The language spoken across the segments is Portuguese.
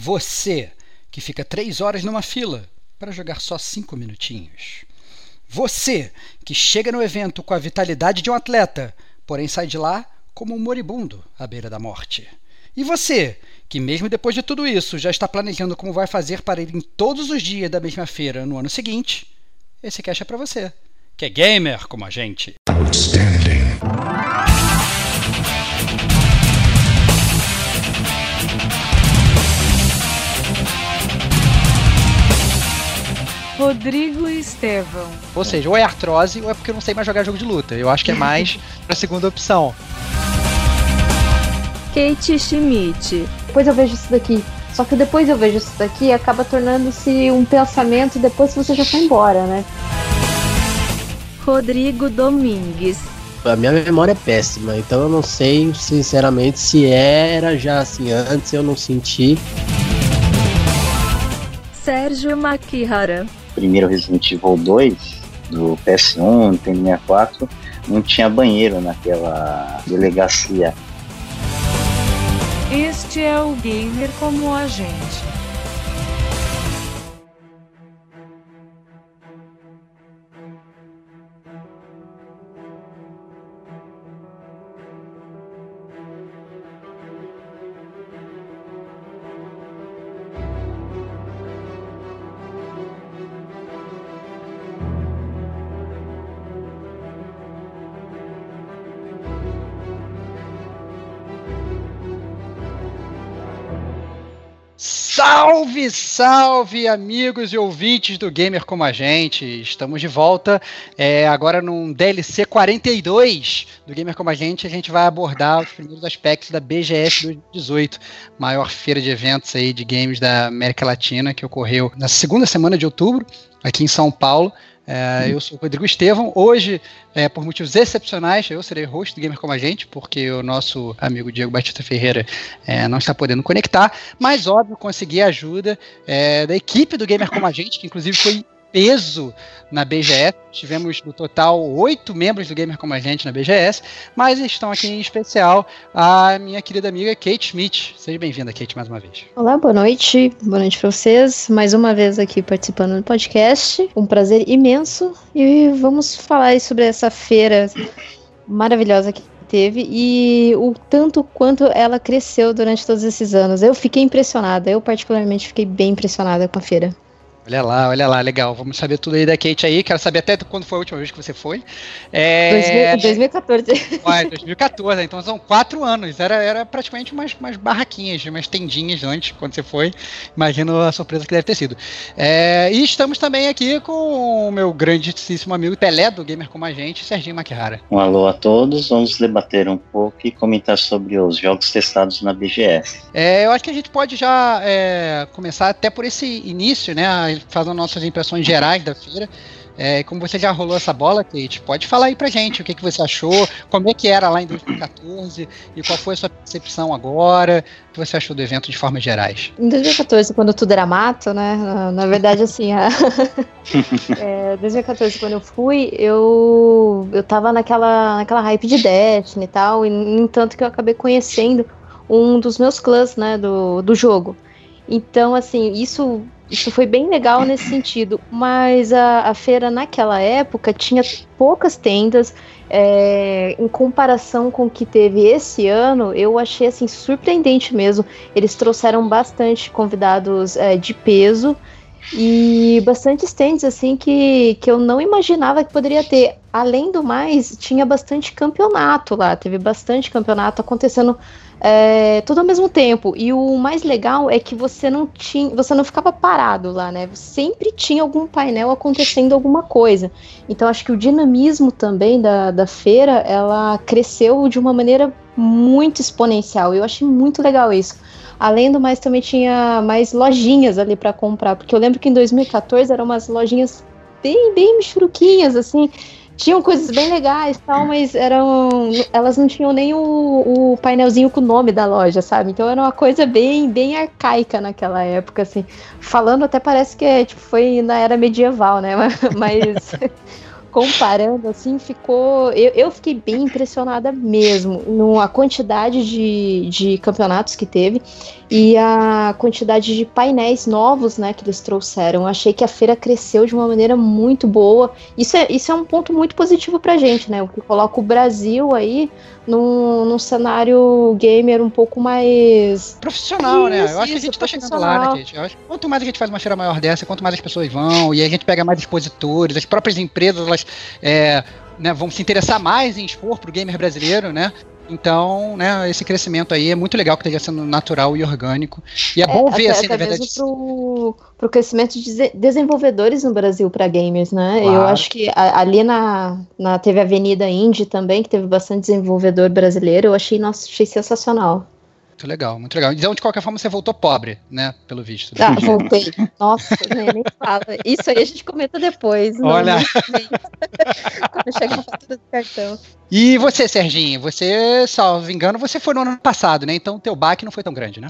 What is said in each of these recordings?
Você que fica três horas numa fila para jogar só cinco minutinhos. Você que chega no evento com a vitalidade de um atleta, porém sai de lá como um moribundo à beira da morte. E você, que mesmo depois de tudo isso já está planejando como vai fazer para ir em todos os dias da mesma feira no ano seguinte, esse cash é para você, que é gamer como a gente. Outstanding. Rodrigo Estevão. Ou seja, ou é artrose ou é porque eu não sei mais jogar jogo de luta. Eu acho que é mais pra segunda opção. Kate Schmidt. Depois eu vejo isso daqui. Só que depois eu vejo isso daqui acaba tornando-se um pensamento e depois você já foi embora, né? Rodrigo Domingues. A minha memória é péssima, então eu não sei, sinceramente, se era já assim antes, eu não senti. Sérgio Makihara primeiro Resident Evil 2, do PS1, Nintendo 64, não tinha banheiro naquela delegacia. Este é o gamer como a gente. Salve, salve, amigos e ouvintes do Gamer Como a Gente. Estamos de volta é, agora num DLC 42 do Gamer Como a Gente. A gente vai abordar os primeiros aspectos da BGS 2018, maior feira de eventos aí de games da América Latina, que ocorreu na segunda semana de outubro, aqui em São Paulo. É, eu sou o Rodrigo Estevão. Hoje, é, por motivos excepcionais, eu serei host do Gamer Como a Gente, porque o nosso amigo Diego Batista Ferreira é, não está podendo conectar. Mas, óbvio, consegui a ajuda é, da equipe do Gamer Como a Gente, que inclusive foi peso na BGS. Tivemos no total oito membros do Gamer como a gente na BGS, mas estão aqui em especial a minha querida amiga Kate Schmidt. Seja bem-vinda, Kate, mais uma vez. Olá, boa noite. Boa noite para vocês. Mais uma vez aqui participando do podcast. Um prazer imenso e vamos falar sobre essa feira maravilhosa que teve e o tanto quanto ela cresceu durante todos esses anos. Eu fiquei impressionada, eu particularmente fiquei bem impressionada com a feira. Olha lá, olha lá, legal. Vamos saber tudo aí da Kate aí. Quero saber até quando foi a última vez que você foi. É... 2014. Ué, 2014, então são quatro anos. Era, era praticamente umas, umas barraquinhas, umas tendinhas antes, quando você foi. Imagino a surpresa que deve ter sido. É... E estamos também aqui com o meu grandíssimo amigo Pelé, do Gamer Como a Gente, Serginho Maquihara. Um alô a todos. Vamos debater um pouco e comentar sobre os jogos testados na BGS. É, eu acho que a gente pode já é, começar até por esse início, né? Fazendo nossas impressões gerais da feira. É, como você já rolou essa bola, Kate, pode falar aí pra gente o que, que você achou, como é que era lá em 2014 e qual foi a sua percepção agora, o que você achou do evento de formas gerais? Em 2014, quando tudo era mato, né? Na, na verdade, assim, a... é, 2014, quando eu fui, eu, eu tava naquela, naquela hype de Destiny e tal, e no entanto que eu acabei conhecendo um dos meus clãs, né, do, do jogo. Então, assim, isso isso foi bem legal nesse sentido, mas a, a feira naquela época tinha poucas tendas. É, em comparação com o que teve esse ano, eu achei assim surpreendente mesmo. Eles trouxeram bastante convidados é, de peso e bastante stands assim que, que eu não imaginava que poderia ter. Além do mais, tinha bastante campeonato lá, teve bastante campeonato acontecendo é, tudo ao mesmo tempo. E o mais legal é que você não tinha, você não ficava parado lá, né? Sempre tinha algum painel acontecendo alguma coisa. Então acho que o dinamismo também da, da feira, ela cresceu de uma maneira muito exponencial. Eu achei muito legal isso. Além do mais, também tinha mais lojinhas ali para comprar, porque eu lembro que em 2014 eram umas lojinhas bem, bem michuruquinhas, assim, tinham coisas bem legais tal, mas eram. Elas não tinham nem o, o, painelzinho com o nome da loja, sabe? Então era uma coisa bem, bem arcaica naquela época, assim. Falando até parece que é, tipo, foi na era medieval, né? Mas. Comparando, assim, ficou. Eu, eu fiquei bem impressionada mesmo com a quantidade de, de campeonatos que teve e a quantidade de painéis novos, né, que eles trouxeram. Achei que a feira cresceu de uma maneira muito boa. Isso é, isso é um ponto muito positivo pra gente, né? O que coloca o Brasil aí num, num cenário gamer um pouco mais. Profissional, né? Isso, Eu acho que a isso, gente tá chegando lá, né, gente? Eu acho quanto mais a gente faz uma feira maior dessa, quanto mais as pessoas vão, e a gente pega mais expositores, as próprias empresas, elas é, né, vão se interessar mais em expor pro gamer brasileiro, né? Então, né, esse crescimento aí é muito legal que esteja sendo natural e orgânico. E é, bom ver, até, assim, até na verdade. mesmo pro, pro crescimento de dese- desenvolvedores no Brasil para gamers, né? Eu Claro. acho que a- ali na, na teve a Avenida Indie também, que teve bastante desenvolvedor brasileiro, eu achei, nossa, achei sensacional. Muito legal, muito legal. Então, de qualquer forma, você voltou pobre, né? Pelo visto. né? Ah, voltei. Nossa, nem, nem fala. Isso aí a gente comenta depois. não- Olha. não- Quando chega a fatura do cartão. E você, Serginho, você, salvo engano, você foi no ano passado, né? Então o teu baque não foi tão grande, né?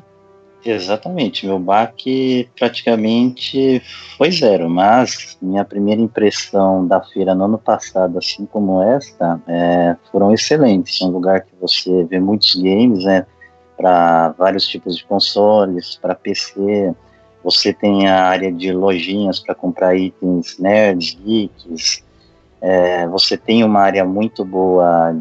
Exatamente, meu baque praticamente foi zero, mas minha primeira impressão da feira no ano passado, assim como esta, é, foram excelentes. É um lugar que você vê muitos games, né, para vários tipos de consoles, para PC. Você tem a área de lojinhas para comprar itens nerds, geeks. É, você tem uma área muito boa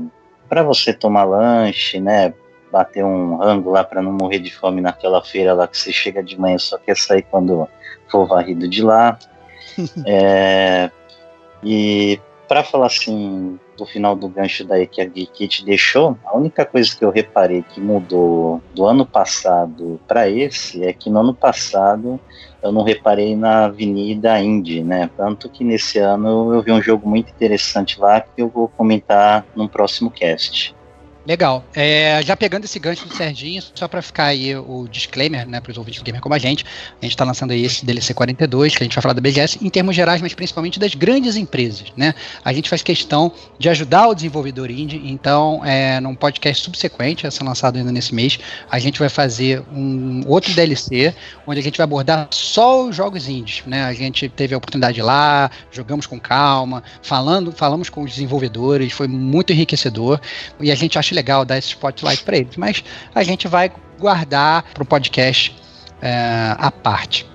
para você tomar lanche, né? bater um rango lá para não morrer de fome naquela feira lá que você chega de manhã só quer sair quando for varrido de lá. É, e para falar assim do final do gancho daí que a Geekit deixou, a única coisa que eu reparei que mudou do ano passado para esse é que no ano passado eu não reparei na Avenida Indy, né? Tanto que nesse ano eu vi um jogo muito interessante lá que eu vou comentar num próximo cast. Legal. É, já pegando esse gancho do Serginho, só para ficar aí o disclaimer, né, para os ouvintes do Gamer como a gente, a gente está lançando aí esse DLC 42, que a gente vai falar da BGS em termos gerais, mas principalmente das grandes empresas, né? A gente faz questão de ajudar o desenvolvedor indie, então, é, num podcast subsequente, a ser lançado ainda nesse mês, a gente vai fazer um outro DLC, onde a gente vai abordar só os jogos indies, né? A gente teve a oportunidade lá, jogamos com calma, falando, falamos com os desenvolvedores, foi muito enriquecedor, e a gente acha legal dar esse spotlight para eles, mas a gente vai guardar para o podcast é, à parte.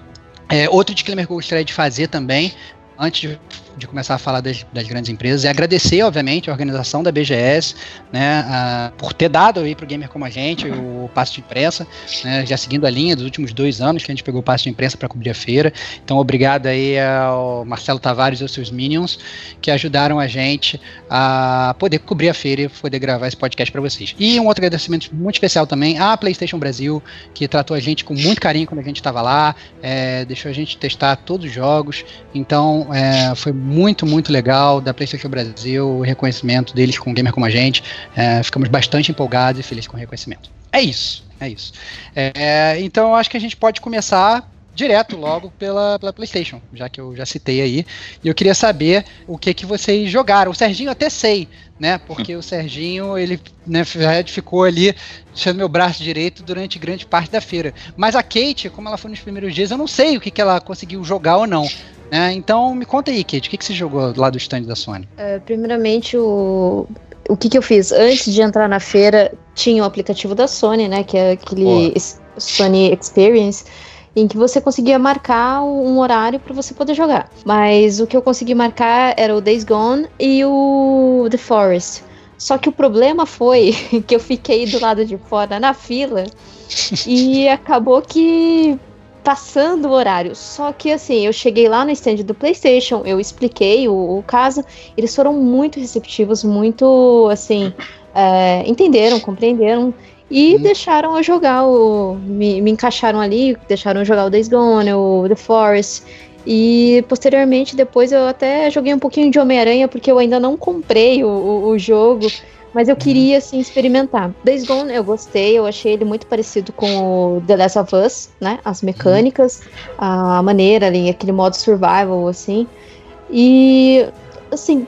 É, outro disclaimer que eu gostaria de fazer também, antes de, de começar a falar das, das, grandes empresas, é agradecer, obviamente, a organização da BGS, né, a, por ter dado aí para o gamer como a gente o passo de imprensa, né, já seguindo a linha dos últimos dois anos que a gente pegou o passo de imprensa para cobrir a feira. Então, obrigado aí ao Marcelo Tavares e aos seus Minions que ajudaram a gente a poder cobrir a feira e poder gravar esse podcast para vocês. E um outro agradecimento muito especial também à PlayStation Brasil, que tratou a gente com muito carinho quando a gente estava lá, é, deixou a gente testar todos os jogos. Então, é, foi muito, muito legal da PlayStation Brasil, o reconhecimento deles com um gamer como a gente. É, ficamos bastante empolgados e felizes com o reconhecimento. É isso, é isso. É, então, eu acho que a gente pode começar direto logo pela, pela PlayStation, já que eu já citei aí. E eu queria saber o que que vocês jogaram. O Serginho até sei, né? Porque o Serginho, ele né, ficou ali sendo meu braço direito durante grande parte da feira. Mas a Kate, como ela foi nos primeiros dias, eu não sei o que, que ela conseguiu jogar ou não. Né? Então me conta aí, Kate, o que, que você jogou lá do stand da Sony? Uh, primeiramente, o, o que, que eu fiz? Antes de entrar na feira, tinha o aplicativo da Sony, né? Que é aquele Sony Experience em que você conseguia marcar um horário para você poder jogar. Mas o que eu consegui marcar era o Days Gone e o The Forest. Só que o problema foi que eu fiquei do lado de fora na fila e acabou que passando o horário. Só que assim, eu cheguei lá no stand do PlayStation, eu expliquei o, o caso, eles foram muito receptivos, muito assim, é, entenderam, compreenderam e hum. deixaram eu jogar o. Me, me, encaixaram ali, deixaram eu jogar o Days Gone, o The Forest. E posteriormente, depois eu até joguei um pouquinho de Homem-Aranha, porque eu ainda não comprei o, o, o, jogo, mas eu queria assim experimentar. Days Gone eu gostei, eu achei ele muito parecido com o The Last of Us, né? As mecânicas, a maneira ali, aquele modo survival, assim. E assim,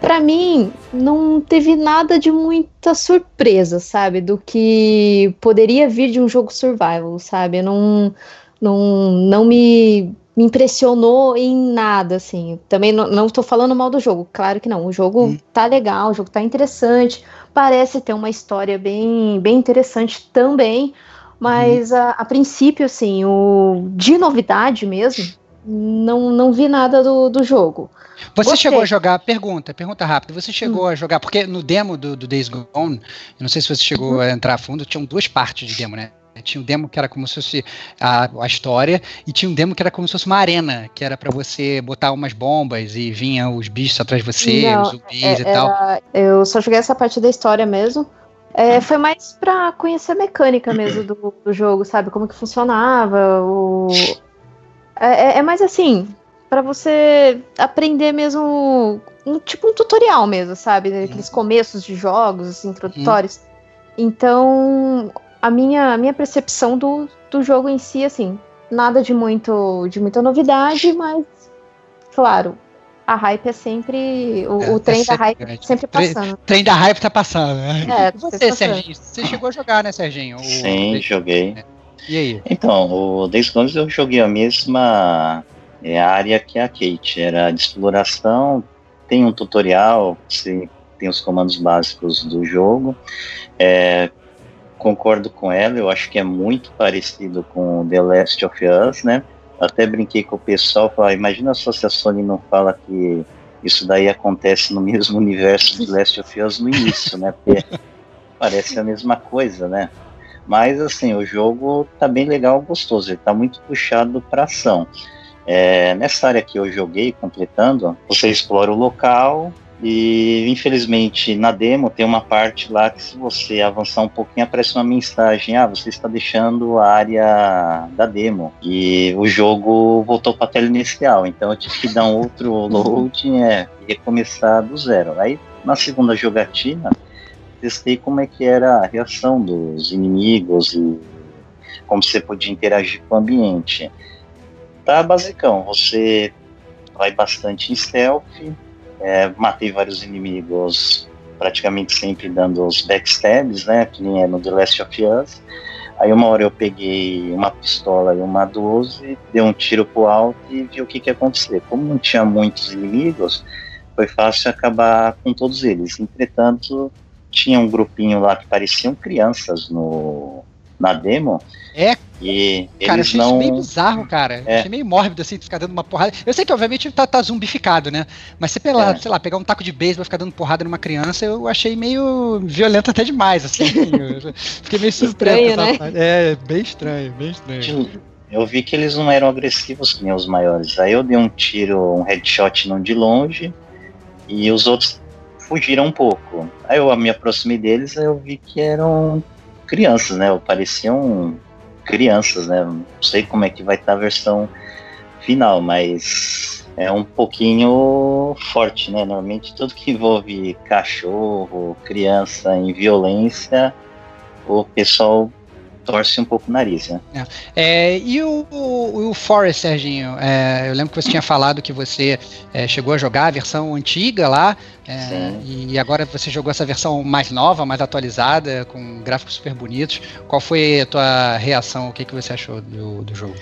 para mim, não teve nada de muita surpresa, sabe? Do que poderia vir de um jogo survival, sabe? Eu não, não, não me, me impressionou em nada, assim. Também não, tô falando mal do jogo, claro que não. O jogo hum. tá legal, o jogo tá interessante, parece ter uma história bem, bem interessante também, mas hum. a, a, princípio, assim, o de novidade mesmo, não, não vi nada do, do jogo. Você Gostei. chegou a jogar, pergunta, pergunta rápida, você chegou hum. a jogar, porque no demo do, do Days Gone, eu não sei se você chegou uhum. a entrar a fundo, tinham duas partes de demo, né? Tinha um demo que era como se fosse a, a história, e tinha um demo que era como se fosse uma arena, que era para você botar umas bombas e vinha os bichos atrás de você, Não, os zumbis é, e tal. eu só joguei essa parte da história mesmo. É, foi mais para conhecer a mecânica mesmo do, do, jogo, sabe? Como que funcionava. O... É, é, é mais assim, para você aprender mesmo, um, tipo um tutorial mesmo, sabe? Aqueles começos de jogos, assim, introdutórios. Então, a minha, a minha percepção do, do jogo em si, assim, nada de muito de muita novidade, mas claro, a hype é sempre. O, é, o trem é da hype é sempre passando. O trem da hype tá passando, né? É, e você, Serginho? Você chegou a jogar, né, Serginho? O, Sim, o... joguei. E aí? Então, o Days Gone eu joguei a mesma é, área que a Kate. Era de exploração, tem um tutorial, você tem os comandos básicos do jogo. É, concordo com ela, eu acho que é muito parecido com The Last of Us, né? Até brinquei com o pessoal, falei, imagina só se a Sony não fala que isso daí acontece no mesmo universo de Last of Us no início, né? Porque parece a mesma coisa, né? Mas assim, o jogo tá bem legal, gostoso, ele tá muito puxado para ação. É, nessa área que eu joguei, completando, você explora o local, e infelizmente na demo tem uma parte lá que se você avançar um pouquinho aparece uma mensagem: ah, você está deixando a área da demo. E o jogo voltou para a tela inicial, então eu tive que dar um outro load é, e recomeçar do zero. Aí na segunda jogatina testei como é que era a reação dos inimigos e como você podia interagir com o ambiente. Tá basicão, você vai bastante em stealth, é, matei vários inimigos praticamente sempre dando os backstabs, né? Que nem é no The Last of Us. Aí uma hora eu peguei uma pistola e uma 12, dei um tiro pro alto e vi o que, que ia acontecer. Como não tinha muitos inimigos, foi fácil acabar com todos eles. Entretanto, tinha um grupinho lá que pareciam crianças no, na demo. É. E cara, eu achei não... isso meio bizarro, cara. É. Achei meio mórbido, assim, ficar dando uma porrada. Eu sei que, obviamente, tá, tá zumbificado, né? Mas você, pela, é. sei lá, pegar um taco de beisebol e ficar dando porrada numa criança, eu achei meio violento até demais, assim. fiquei meio surpreso. Estranho, né? É, bem estranho, bem estranho. Eu vi que eles não eram agressivos que nem os maiores. Aí eu dei um tiro, um headshot não de longe, e os outros fugiram um pouco. Aí eu me aproximei deles, aí eu vi que eram crianças, né? Pareciam crianças, né? Não sei como é que vai estar a versão final, mas é um pouquinho forte, né? Normalmente tudo que envolve cachorro, criança em violência, o pessoal torce um pouco o nariz, né? É. É, e o, o, o Forest, Serginho? É, eu lembro que você tinha falado que você é, chegou a jogar a versão antiga lá, é, e agora você jogou essa versão mais nova, mais atualizada, com gráficos super bonitos. Qual foi a tua reação? O que, que você achou do, do jogo?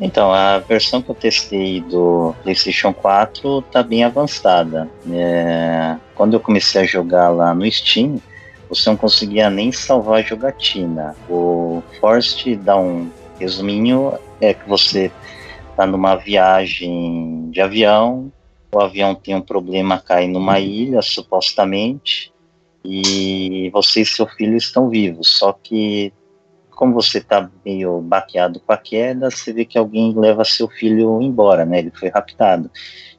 Então, a versão que eu testei do PlayStation 4 tá bem avançada. É, quando eu comecei a jogar lá no Steam, você não conseguia nem salvar a jogatina. O Forest dá um resuminho, é que você está numa viagem de avião, o avião tem um problema, cai numa ilha, supostamente, e você e seu filho estão vivos, só que como você está meio baqueado com a queda, você vê que alguém leva seu filho embora, né? Ele foi raptado.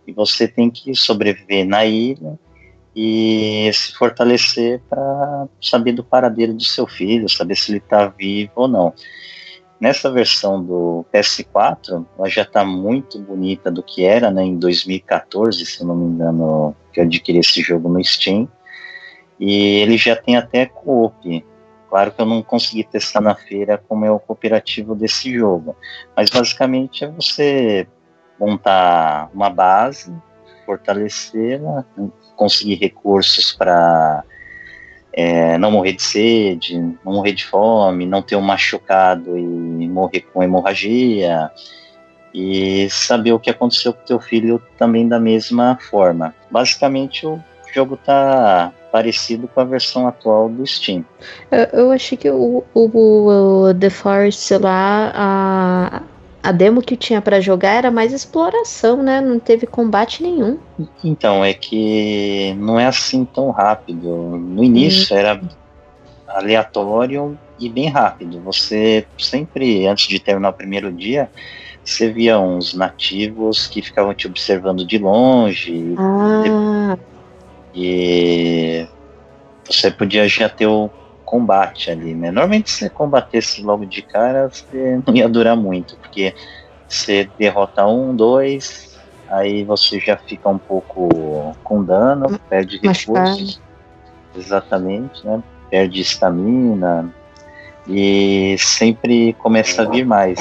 E você tem que sobreviver na ilha, e se fortalecer para saber do paradeiro do seu filho, saber se ele está vivo ou não. Nessa versão do PS4, ela já está muito bonita do que era né, em 2014, se eu não me engano, que eu adquiri esse jogo no Steam. E ele já tem até co-op. Claro que eu não consegui testar na feira como é o cooperativo desse jogo. Mas basicamente é você montar uma base, fortalecê-la, conseguir recursos para é, não morrer de sede, não morrer de fome, não ter um machucado e morrer com hemorragia, e saber o que aconteceu com teu filho também da mesma forma. Basicamente, o jogo tá parecido com a versão atual do Steam. Eu, eu achei que o, o, o The Forest lá, a, a demo que tinha para jogar era mais exploração, né? Não teve combate nenhum. Então, é que não é assim tão rápido. No início era aleatório e bem rápido. Você sempre, antes de terminar o primeiro dia, você via uns nativos que ficavam te observando de longe. Ah. E você podia já ter o combate ali, né? Normalmente se você combatesse logo de cara, você não ia durar muito, porque você derrota um, dois, aí você já fica um pouco com dano, perde recursos. Exatamente, né? Perde estamina e sempre começa a vir mais.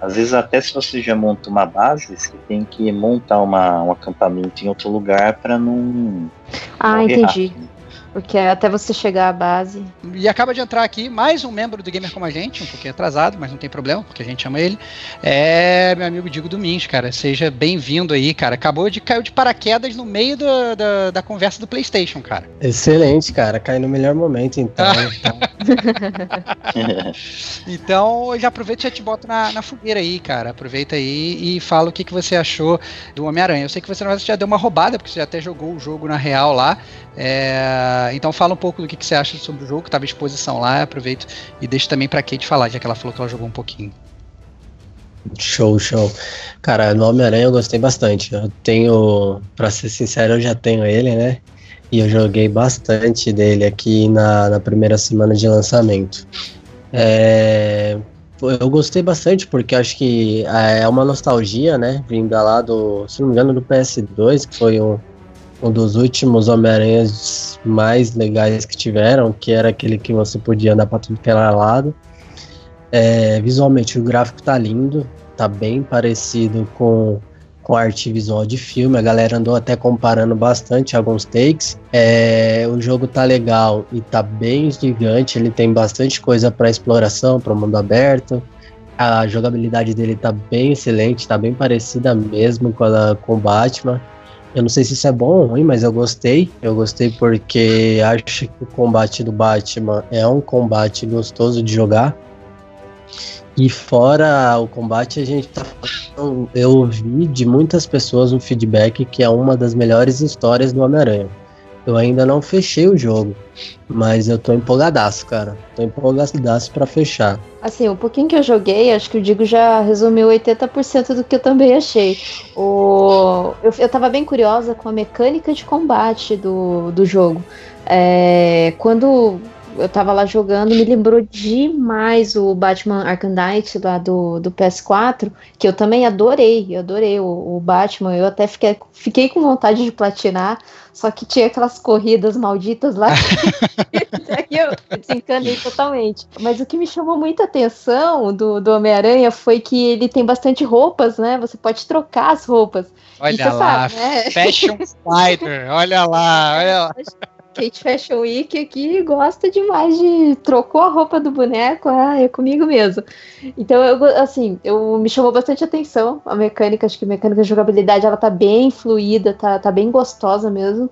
Às vezes até se você já monta uma base, você tem que montar uma, um acampamento em outro lugar para não. Ah, entendi. Rápido. Porque até você chegar à base. E acaba de entrar aqui mais um membro do Gamer Como a Gente, um pouquinho atrasado, mas não tem problema, porque a gente ama ele. É meu amigo Digo Domingos, cara. Seja bem-vindo aí, cara. Acabou de cair de paraquedas no meio do, da, da conversa do PlayStation, cara. Excelente, cara. Cai no melhor momento, então. então, já aproveita e já te boto na, na fogueira aí, cara. Aproveita aí e fala o que, que você achou do Homem-Aranha. Eu sei que você já deu uma roubada, porque você já até jogou o jogo na real lá. É, então fala um pouco do que, que você acha sobre o jogo, que estava à exposição lá, aproveito e deixo também para Kate falar, já que ela falou que ela jogou um pouquinho. Show, show. Cara, no Homem-Aranha eu gostei bastante. Eu tenho, para ser sincero, eu já tenho ele, né? E eu joguei bastante dele aqui na, na primeira semana de lançamento. É, eu gostei bastante porque acho que é uma nostalgia, né? Vinda lá do, se não me engano, do PS2, que foi um, um dos últimos Homem-Aranhas mais legais que tiveram, que era aquele que você podia andar para tudo que era lado. É, visualmente o gráfico tá lindo, tá bem parecido com, com a arte visual de filme. A galera andou até comparando bastante alguns takes. É, o jogo tá legal e tá bem gigante, ele tem bastante coisa para exploração, para mundo aberto. A jogabilidade dele tá bem excelente, tá bem parecida mesmo com a com Batman. Eu não sei se isso é bom ou ruim, mas eu gostei. Eu gostei porque acho que o combate do Batman é um combate gostoso de jogar. E fora o combate, a gente tá Eu ouvi de muitas pessoas um feedback que é uma das melhores histórias do Homem-Aranha. Eu ainda não fechei o jogo, mas eu tô empolgadaço, cara. Tô empolgadaço pra fechar. Assim, o pouquinho que eu joguei, acho que o Digo já resumiu 80% do que eu também achei. O... Eu, eu tava bem curiosa com a mecânica de combate do, do jogo. É... Quando eu tava lá jogando, me lembrou demais o Batman Arkham Knight lá do, do PS4, que eu também adorei, eu adorei o, o Batman, eu até fiquei, fiquei com vontade de platinar, só que tinha aquelas corridas malditas lá, que eu desencanei totalmente. Mas o que me chamou muita atenção do, do Homem-Aranha foi que ele tem bastante roupas, né, você pode trocar as roupas. Olha lá, sabe, né? Fashion Spider, olha lá, olha lá. Kate Fashion Week aqui gosta demais de trocou a roupa do boneco, ah, é comigo mesmo. Então, eu, assim, eu me chamou bastante atenção a mecânica, acho que a mecânica de jogabilidade ela tá bem fluida, tá, tá bem gostosa mesmo.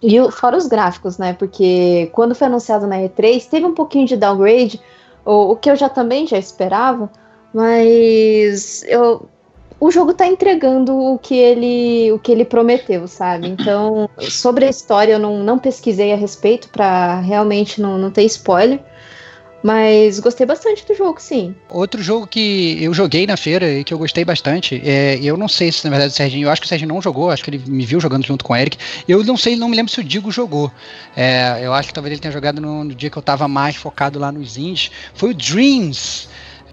E fora os gráficos, né? Porque quando foi anunciado na E3, teve um pouquinho de downgrade, o, o que eu já também já esperava, mas eu o jogo tá entregando o que ele, o que ele prometeu, sabe? Então, sobre a história, eu não, não pesquisei a respeito para realmente não, não ter spoiler. Mas gostei bastante do jogo, sim. Outro jogo que eu joguei na feira e que eu gostei bastante, é, eu não sei se na verdade o Serginho, eu acho que o Serginho não jogou, acho que ele me viu jogando junto com o Eric. Eu não sei, não me lembro se o Digo jogou. É, eu acho que talvez ele tenha jogado no, no, dia que eu tava mais focado lá nos indies. Foi o Dreams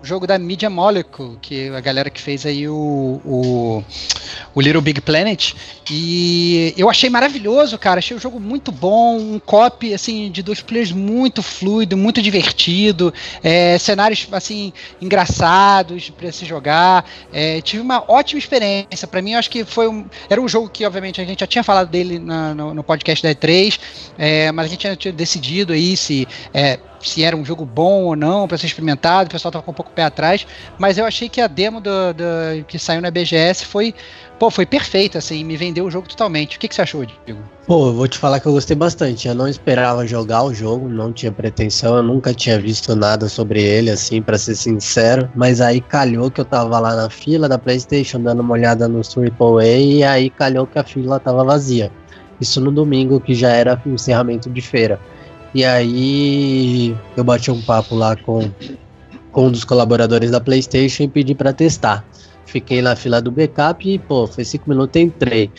jogo da Media Molecule, que a galera que fez aí o, o, o Little Big Planet. E eu achei maravilhoso, cara. Achei o jogo muito bom, um copy assim de dois players muito fluido, muito divertido, é, cenários assim engraçados para se jogar. É, tive uma ótima experiência. Para mim, eu acho que foi um, era um jogo que obviamente a gente já tinha falado dele na, no, no, podcast da E3, é, mas a gente tinha decidido aí se é, se era um jogo bom ou não para ser experimentado, o pessoal tava com um pouco pé atrás, mas eu achei que a demo do, do, que saiu na BGS foi, pô, foi perfeita, assim, me vendeu o jogo totalmente. O que, que você achou, Diego? Pô, eu vou te falar que eu gostei bastante. Eu não esperava jogar o jogo, não tinha pretensão, eu nunca tinha visto nada sobre ele, assim, para ser sincero. Mas aí calhou que eu tava lá na fila da PlayStation dando uma olhada no AAA e aí calhou que a fila tava vazia. Isso no domingo, que já era encerramento de feira. E aí eu bati um papo lá com, com um dos colaboradores da PlayStation e pedi para testar. Fiquei na fila do backup e, pô, foi cinco minutos, entrei.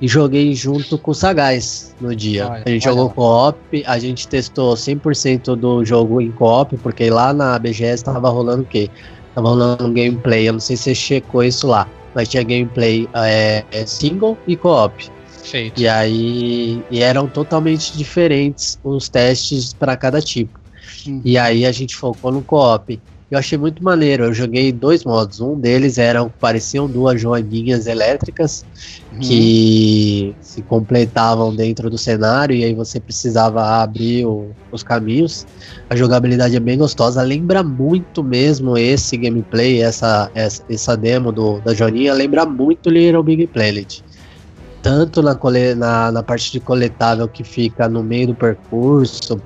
E joguei junto com o Sagaz no dia. Olha, a gente jogou co-op, a gente testou 100% do jogo em co-op, porque lá na BGS tava rolando o quê? Tava rolando um gameplay, eu não sei se você checou isso lá, mas tinha gameplay é single e co-op. E aí e eram totalmente diferentes os testes para cada tipo. Uhum. E aí a gente focou no co-op. Eu achei muito maneiro. Eu joguei dois modos. Um deles eram pareciam duas joaninhas elétricas uhum. que se completavam dentro do cenário e aí você precisava abrir o, os caminhos. A jogabilidade é bem gostosa. Lembra muito mesmo esse gameplay, essa, essa, essa demo do, da joaninha. Lembra muito Little Big Planet tanto na, na, na parte de coletável que fica no meio do percurso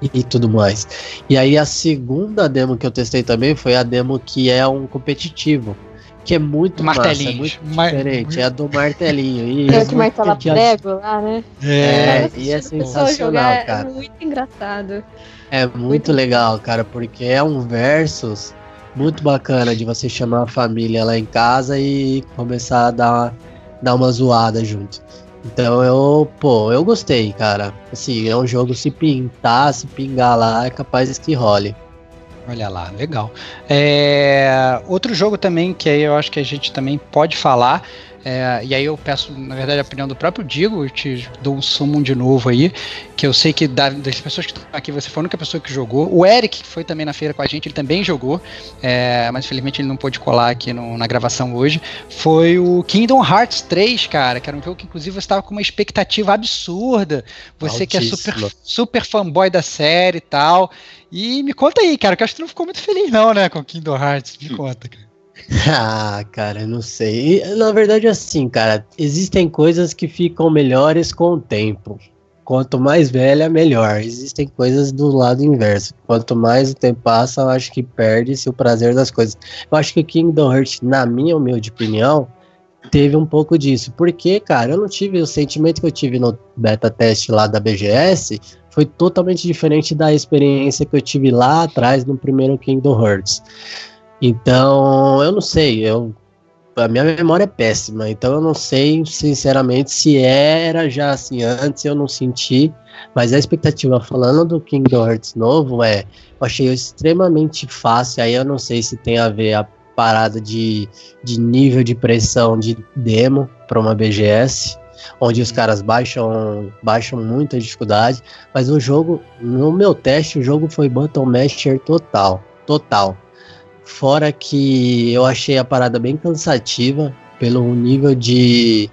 e tudo mais. E aí a segunda demo que eu testei também foi a demo que é um competitivo, que é muito martelinho, massa, é muito Mar... diferente, é a do martelinho. É o que martela prego lá, né? É, é e é sensacional, é cara. É muito engraçado. É muito, muito legal, cara, porque é um versus muito bacana de você chamar a família lá em casa e começar a dar dar uma zoada junto. Então eu, pô, eu gostei, cara. Assim, é um jogo se pintar, se pingar lá, é capaz que role. Olha lá, legal. É, outro jogo também que aí eu acho que a gente também pode falar é, e aí eu peço, na verdade, a opinião do próprio Digo, eu te dou um sumo de novo aí, que eu sei que da, das pessoas que estão aqui, você foi a única pessoa que jogou. O Eric, que foi também na feira com a gente, ele também jogou, é, mas infelizmente ele não pôde colar aqui no, na gravação hoje. Foi o Kingdom Hearts 3, cara, que era um jogo que inclusive você estava com uma expectativa absurda. Você Altíssima. que é super, super fanboy da série e tal. E me conta aí, cara, que eu acho que tu não ficou muito feliz, não, né, com Kingdom Hearts. Me conta, cara. Ah, cara, não sei. Na verdade, assim, cara, existem coisas que ficam melhores com o tempo. Quanto mais velha, melhor. Existem coisas do lado inverso. Quanto mais o tempo passa, eu acho que perde-se o prazer das coisas. Eu acho que Kingdom Hearts, na minha humilde opinião, teve um pouco disso. Porque, cara, eu não tive o sentimento que eu tive no beta teste lá da BGS. Foi totalmente diferente da experiência que eu tive lá atrás no primeiro Kingdom Hearts. Então, eu não sei, eu a minha memória é péssima, então eu não sei, sinceramente, se era já assim antes, eu não senti, mas a expectativa falando do Kingdom Hearts novo é, eu achei extremamente fácil, aí eu não sei se tem a ver a parada de, de nível de pressão de demo para uma BGS, onde os caras baixam, baixam muita dificuldade, mas o jogo, no meu teste, o jogo foi button masher total, total. Fora que eu achei a parada bem cansativa pelo nível de.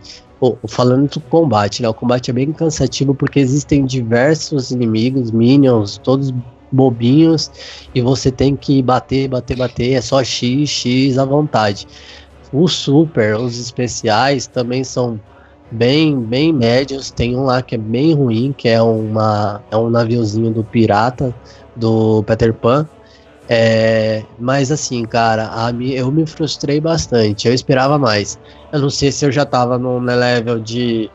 Falando do combate, né? O combate é bem cansativo porque existem diversos inimigos, minions, todos bobinhos, e você tem que bater, bater, bater, é só X, X à vontade. O super, os especiais também são bem, bem médios. Tem um lá que é bem ruim, que é uma é um naviozinho do pirata do Peter Pan, é, mas assim, cara, a, eu me frustrei bastante. Eu esperava mais. Eu não sei se eu já tava no level de,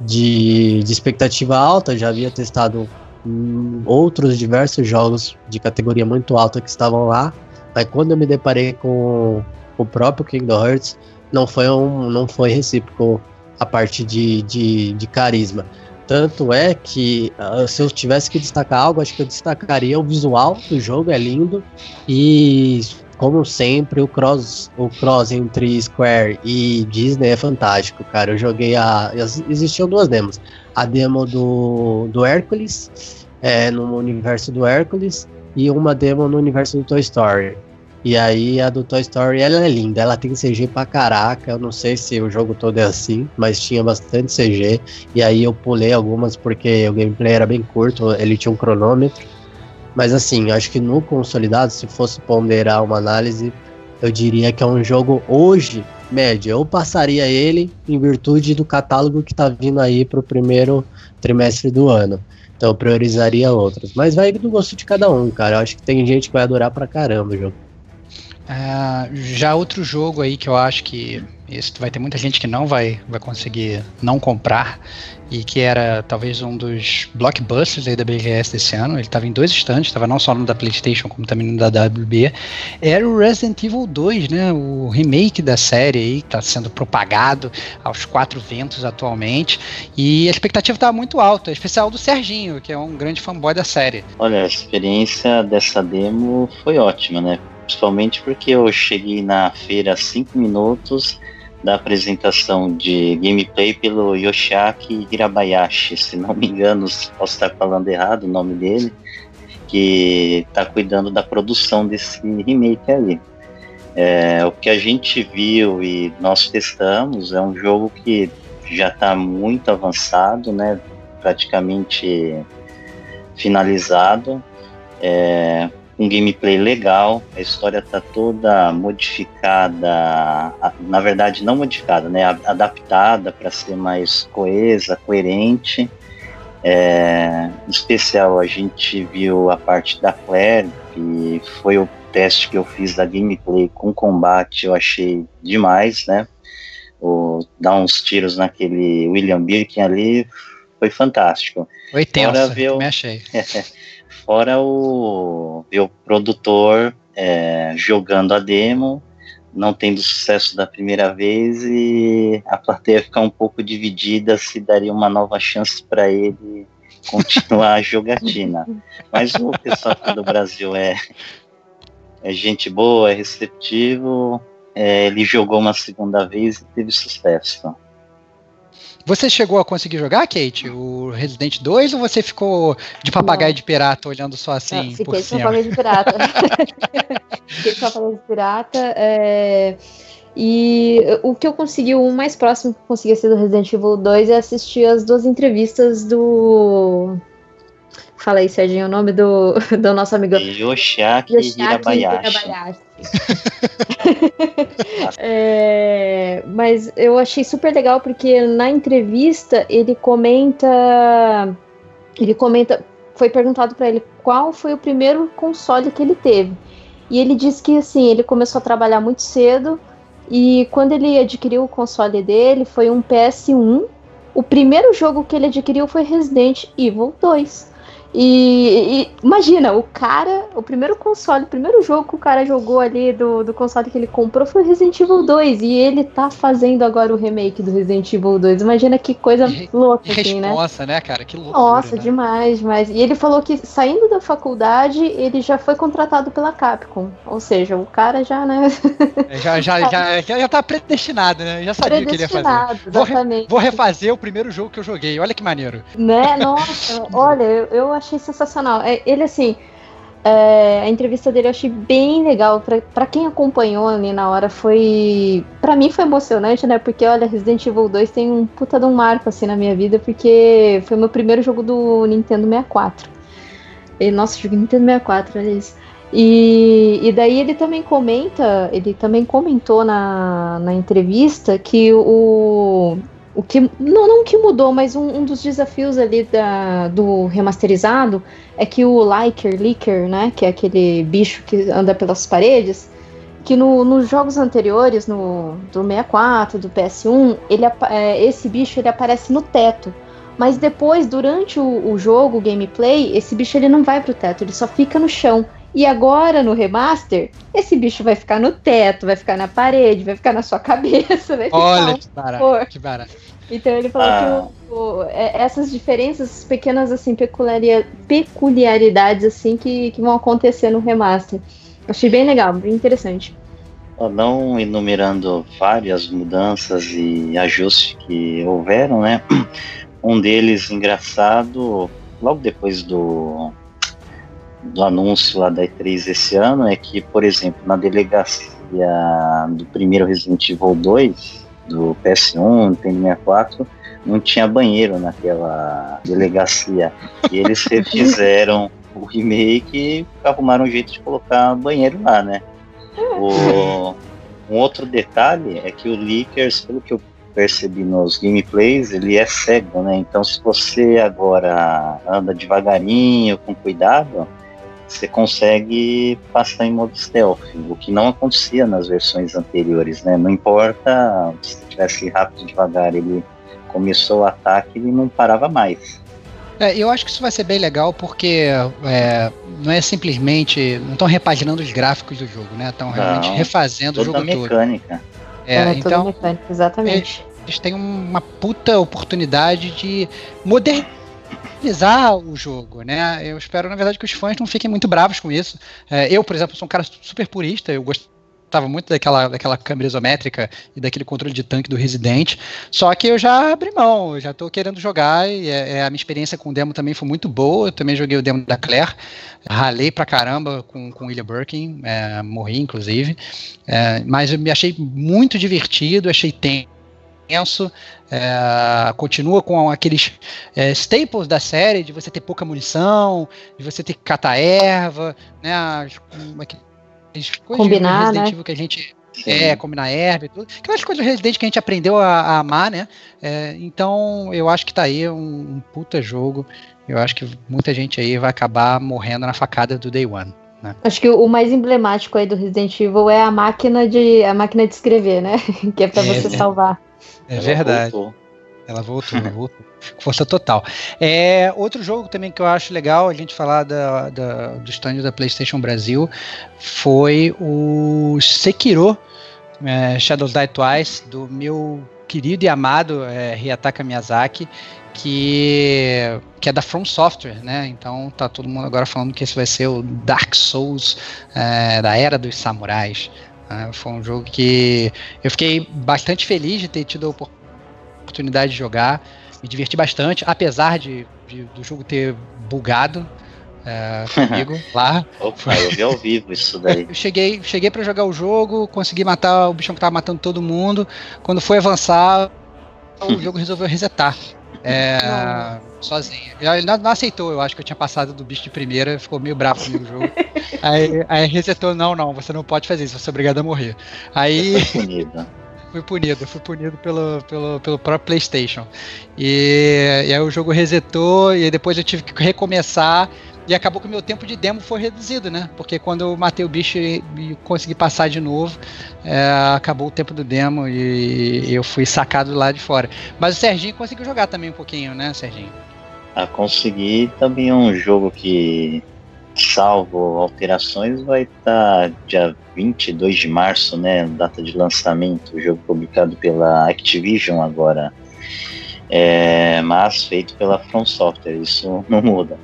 de, de expectativa alta, já havia testado hum, outros diversos jogos de categoria muito alta que estavam lá. Mas quando eu me deparei com o próprio Kingdom Hearts, não foi, um, não foi recíproco a parte de, de, de carisma. Tanto é que uh, se eu tivesse que destacar algo, acho que eu destacaria o visual do jogo, é lindo. E como sempre, o cross, o cross entre Square e Disney é fantástico, cara. Eu joguei a. Existiam duas demos. A demo do, do Hércules, é, no universo do Hércules, e uma demo no universo do Toy Story. E aí a do Toy Story ela é linda, ela tem CG pra caraca. Eu não sei se o jogo todo é assim, mas tinha bastante CG. E aí eu pulei algumas porque o gameplay era bem curto, ele tinha um cronômetro. Mas assim, acho que no consolidado, se fosse ponderar uma análise, eu diria que é um jogo hoje médio. Eu passaria ele em virtude do catálogo que tá vindo aí pro primeiro trimestre do ano. Então eu priorizaria outros. Mas vai do gosto de cada um, cara. Eu acho que tem gente que vai adorar pra caramba o jogo. Uh, já outro jogo aí que eu acho que esse vai ter muita gente que não vai, vai conseguir não comprar e que era talvez um dos blockbusters aí da BGS desse ano. Ele estava em dois estantes, estava não só no da PlayStation como também no da WB. Era o Resident Evil 2, né? O remake da série aí está sendo propagado aos quatro ventos atualmente e a expectativa estava muito alta, especial do Serginho, que é um grande fanboy da série. Olha, a experiência dessa demo foi ótima, né? Principalmente porque eu cheguei na feira cinco minutos da apresentação de gameplay pelo Yoshiaki Hirabayashi, se não me engano, posso estar falando errado o nome dele, que está cuidando da produção desse remake aí. É, o que a gente viu e nós testamos é um jogo que já está muito avançado, né, praticamente finalizado. É, um gameplay legal, a história tá toda modificada, na verdade não modificada, né, adaptada para ser mais coesa, coerente. É, em especial a gente viu a parte da Claire, que foi o teste que eu fiz da gameplay com combate, eu achei demais, né? O, dar uns tiros naquele William Birkin ali foi fantástico. Foi tenso, ver o... me achei. Fora o, o produtor é, jogando a demo, não tendo sucesso da primeira vez e a plateia ficar um pouco dividida se daria uma nova chance para ele continuar a jogatina. Mas o pessoal aqui do Brasil é, é gente boa, é receptivo. É, ele jogou uma segunda vez e teve sucesso. Você chegou a conseguir jogar, Kate, o Resident 2 ou você ficou de papagaio Não. de pirata olhando só assim? Não, fiquei de papagaio de pirata. fiquei de papagaio de pirata. É... E o que eu consegui, o mais próximo que eu consegui ser do Resident Evil 2 é assistir as duas entrevistas do Fala aí, Serginho, o nome do, do nosso amigo. Yoshiaki, Yoshiaki Hirabayashi. Hirabayashi. é, mas eu achei super legal porque na entrevista ele comenta. Ele comenta. Foi perguntado para ele qual foi o primeiro console que ele teve. E ele disse que assim, ele começou a trabalhar muito cedo. E quando ele adquiriu o console dele, foi um PS1. O primeiro jogo que ele adquiriu foi Resident Evil 2. E, e, imagina, o cara, o primeiro console, o primeiro jogo que o cara jogou ali do, do console que ele comprou foi Resident Evil 2. E ele tá fazendo agora o remake do Resident Evil 2. Imagina que coisa louca, assim, né? Nossa, né, cara? Que louco. Nossa, né? demais, demais. E ele falou que saindo da faculdade, ele já foi contratado pela Capcom. Ou seja, o cara já, né? É, já, já, já, já, já tá predestinado, né? Já sabia o que ele ia fazer. Vou, vou refazer o primeiro jogo que eu joguei. Olha que maneiro. Né? Nossa, olha, eu, eu achei sensacional. É, ele, assim, é, a entrevista dele eu achei bem legal. para quem acompanhou ali na hora, foi. para mim foi emocionante, né? Porque, olha, Resident Evil 2 tem um puta de um marco, assim, na minha vida, porque foi meu primeiro jogo do Nintendo 64. E, nossa, joguei Nintendo 64, olha isso. E, e daí ele também comenta, ele também comentou na, na entrevista que o, o que não, não que mudou, mas um, um, dos desafios ali da, do remasterizado é que o Liker, Licker, né, que é aquele bicho que anda pelas paredes, que no, nos jogos anteriores, no do 64, do PS1, ele, é, esse bicho ele aparece no teto. Mas depois, durante o, o jogo, o gameplay, esse bicho ele não vai pro teto, ele só fica no chão. E agora no remaster, esse bicho vai ficar no teto, vai ficar na parede, vai ficar na sua cabeça. Vai Olha que barato, que barato. Então ele falou ah. que o, o, é, essas diferenças, pequenas assim, peculiaridades assim que, que vão acontecer no remaster. Achei bem legal, bem interessante. Não enumerando várias mudanças e ajustes que houveram, né? Um deles engraçado, logo depois do, do anúncio lá da E3 esse ano, é que, por exemplo, na delegacia do primeiro Resident Evil 2, do PS1, Nintendo 64, não tinha banheiro naquela delegacia. E eles refizeram o remake e arrumaram um jeito de colocar banheiro lá, né? O, um outro detalhe é que o Leakers, pelo que eu percebi nos gameplays, ele é cego, né? Então se você agora anda devagarinho, com cuidado, você consegue passar em modo stealth, o que não acontecia nas versões anteriores, né? Não importa se tivesse rápido devagar, ele começou o ataque e não parava mais. É, eu acho que isso vai ser bem legal porque é, não é simplesmente. Não estão repaginando os gráficos do jogo, né? Estão realmente não, refazendo o jogo mecânica. todo. mecânica. É, é então, mecânica, exatamente. Eles têm uma puta oportunidade de modernizar o jogo, né? Eu espero, na verdade, que os fãs não fiquem muito bravos com isso. É, eu, por exemplo, sou um cara super purista, eu gostava muito daquela, daquela câmera isométrica e daquele controle de tanque do Resident. Só que eu já abri mão, já estou querendo jogar e é, é, a minha experiência com o demo também foi muito boa. Eu também joguei o demo da Claire, ralei pra caramba com, com William Birkin, é, morri inclusive. É, mas eu me achei muito divertido, achei tenso. É, continua com aqueles é, staples da série de você ter pouca munição, de você ter que catar erva, né? combinar, Resident né? Evil que a gente Sim. é, combinar erva e tudo. Aquelas coisas do Resident que a gente aprendeu a, a amar, né? É, então eu acho que tá aí um, um, puta jogo. Eu acho que muita gente aí vai acabar morrendo na facada do Day One. Né? Acho que o mais emblemático aí do Resident Evil é a máquina de a máquina de escrever, né? que é para é, você né? salvar. É verdade. Voltou. Ela voltou, voltou. Força total. É, outro jogo também que eu acho legal a gente falar da, da, do stand da PlayStation Brasil foi o Sekiro é, Shadows Die Twice, do meu querido e amado é, Ryataka Miyazaki, que, que é da From Software, né? Então tá todo mundo agora falando que esse vai ser o Dark Souls é, da Era dos Samurais. É, foi um jogo que eu fiquei bastante feliz de ter tido a oportunidade oportunidade de jogar, me diverti bastante, apesar de, de do jogo ter bugado é, comigo lá. Opa, eu vi ao vivo isso daí. eu cheguei, cheguei para jogar o jogo, consegui matar o bichão que tava matando todo mundo. Quando foi avançar, o jogo resolveu resetar. É, sozinho. Ele não, não, aceitou, eu acho que eu tinha passado do bicho de primeira, ficou meio bravo comigo o jogo. aí, aí resetou, não, não, você não pode fazer isso, você é obrigado a morrer. Aí. fui punido, fui punido pelo, pelo, pelo próprio PlayStation. E, e aí o jogo resetou e depois eu tive que recomeçar. E acabou que o meu tempo de demo foi reduzido, né? Porque quando eu matei o bicho e, e consegui passar de novo, é, acabou o tempo do demo e, eu fui sacado lá de fora. Mas o Serginho conseguiu jogar também um pouquinho, né, Serginho? A conseguir também é um jogo que salvo alterações, vai estar tá dia 22 de março, né? Data de lançamento, o jogo publicado pela Activision agora. É, mas feito pela From Software, isso não muda.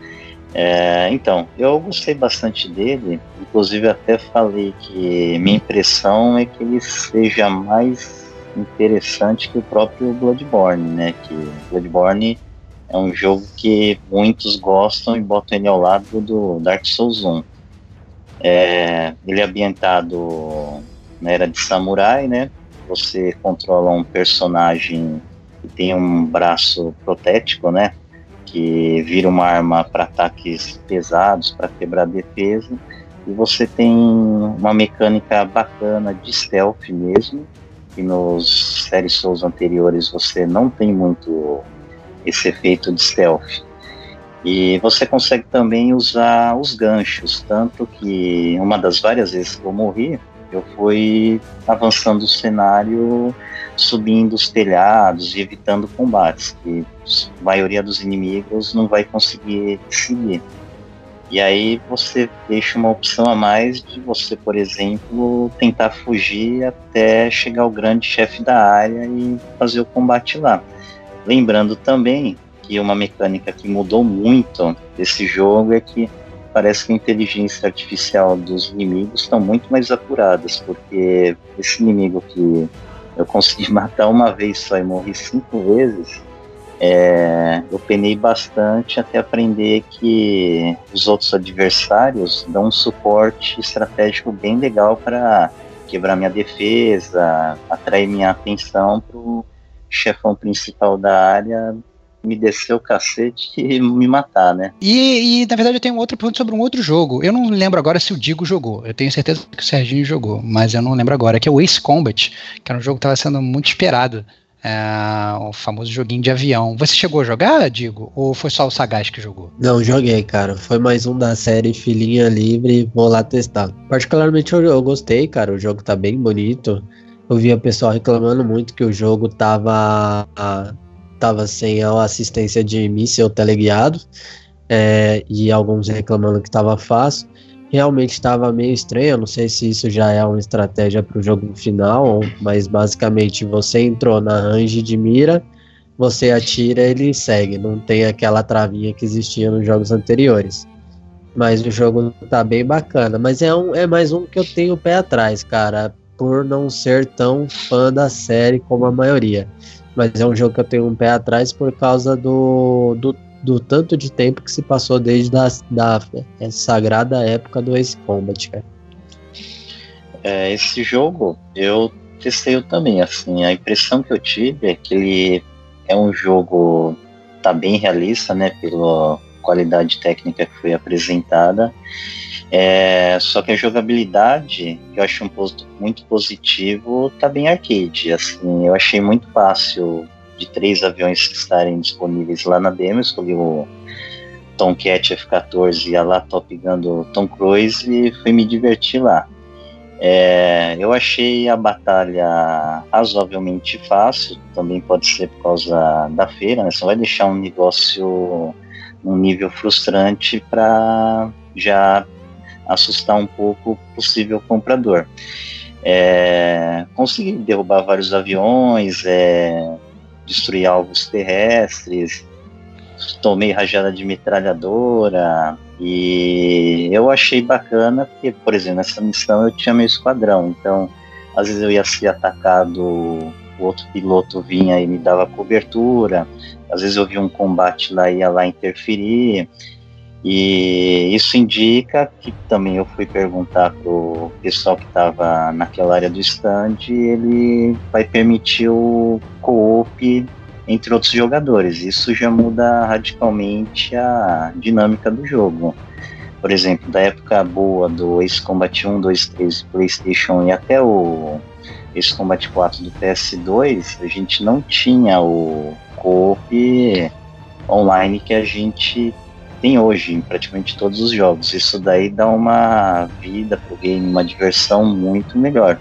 É, então, eu gostei bastante dele, inclusive até falei que minha impressão é que ele seja mais interessante que o próprio Bloodborne, né? Que Bloodborne é um jogo que muitos gostam e botam ele ao lado do Dark Souls 1. É, ele é ambientado na era de samurai, né? Você controla um personagem que tem um braço protético, né? Que vira uma arma para ataques pesados, para quebrar defesa. E você tem uma mecânica bacana de stealth mesmo. E nos séries Souls anteriores você não tem muito esse efeito de stealth. E você consegue também usar os ganchos, tanto que uma das várias vezes que eu morri, eu fui avançando o cenário, subindo os telhados e evitando combates, que a maioria dos inimigos não vai conseguir seguir. E aí você deixa uma opção a mais de você, por exemplo, tentar fugir até chegar ao grande chefe da área e fazer o combate lá. Lembrando também que uma mecânica que mudou muito desse jogo é que parece que a inteligência artificial dos inimigos estão muito mais apuradas, porque esse inimigo que eu consegui matar uma vez só e morri cinco vezes, é, eu penei bastante até aprender que os outros adversários dão um suporte estratégico bem legal para quebrar minha defesa, atrair minha atenção para o chefão principal da área me descer o cacete e me matar, né? E, e, na verdade eu tenho outra pergunta sobre um outro jogo. Eu não lembro agora se o Digo jogou. Eu tenho certeza que o Serginho jogou, mas eu não lembro agora. Que é o Ace Combat, que era um jogo que estava sendo muito esperado. É, o famoso joguinho de avião. Você chegou a jogar, Digo? Ou foi só o Sagaz que jogou? Não, joguei, cara. Foi mais um da série Filhinha Livre. Vou lá testar. Particularmente eu, eu gostei, cara. O jogo tá bem bonito. Eu via o pessoal reclamando muito que o jogo tava, tava sem a assistência de míssil teleguiado. É, e alguns reclamando que tava fácil realmente estava meio estranho. Não sei se isso já é uma estratégia para o jogo final, mas basicamente você entrou na range de mira, você atira ele segue. Não tem aquela travinha que existia nos jogos anteriores. Mas o jogo tá bem bacana. Mas é, um, é mais um que eu tenho o pé atrás, cara, por não ser tão fã da série como a maioria. Mas é um jogo que eu tenho um pé atrás por causa do, do do tanto de tempo que se passou desde a da, da sagrada época do Ace Combat. É, esse jogo eu testei também, assim, a impressão que eu tive é que ele é um jogo tá bem realista, né, pela qualidade técnica que foi apresentada. É, só que a jogabilidade, que eu acho um ponto muito positivo, tá bem arcade. Assim, eu achei muito fácil de três aviões que estarem disponíveis lá na demo. Eu escolhi o Tomcat F-14 e a lá Top Gun do Tom Cruise e fui me divertir lá. É, eu achei a batalha razoavelmente fácil, também pode ser por causa da feira, né? Você vai deixar um negócio num nível frustrante para já assustar um pouco o possível comprador. É, consegui derrubar vários aviões, é, destruir alvos terrestres, tomei rajada de metralhadora e eu achei bacana porque, por exemplo, nessa missão eu tinha meu esquadrão, então às vezes eu ia ser atacado, o outro piloto vinha e me dava cobertura, às vezes eu via um combate lá e ia lá interferir. E isso indica que também eu fui perguntar pro pessoal que estava naquela área do stand, ele vai permitir o co-op entre outros jogadores. Isso já muda radicalmente a dinâmica do jogo. Por exemplo, da época boa do Ace Combat 1, 2, 3 PlayStation e até o Ace Combat 4 do PS2, a gente não tinha o co-op online que a gente tem hoje em praticamente todos os jogos. Isso daí dá uma vida pro game, uma diversão muito melhor.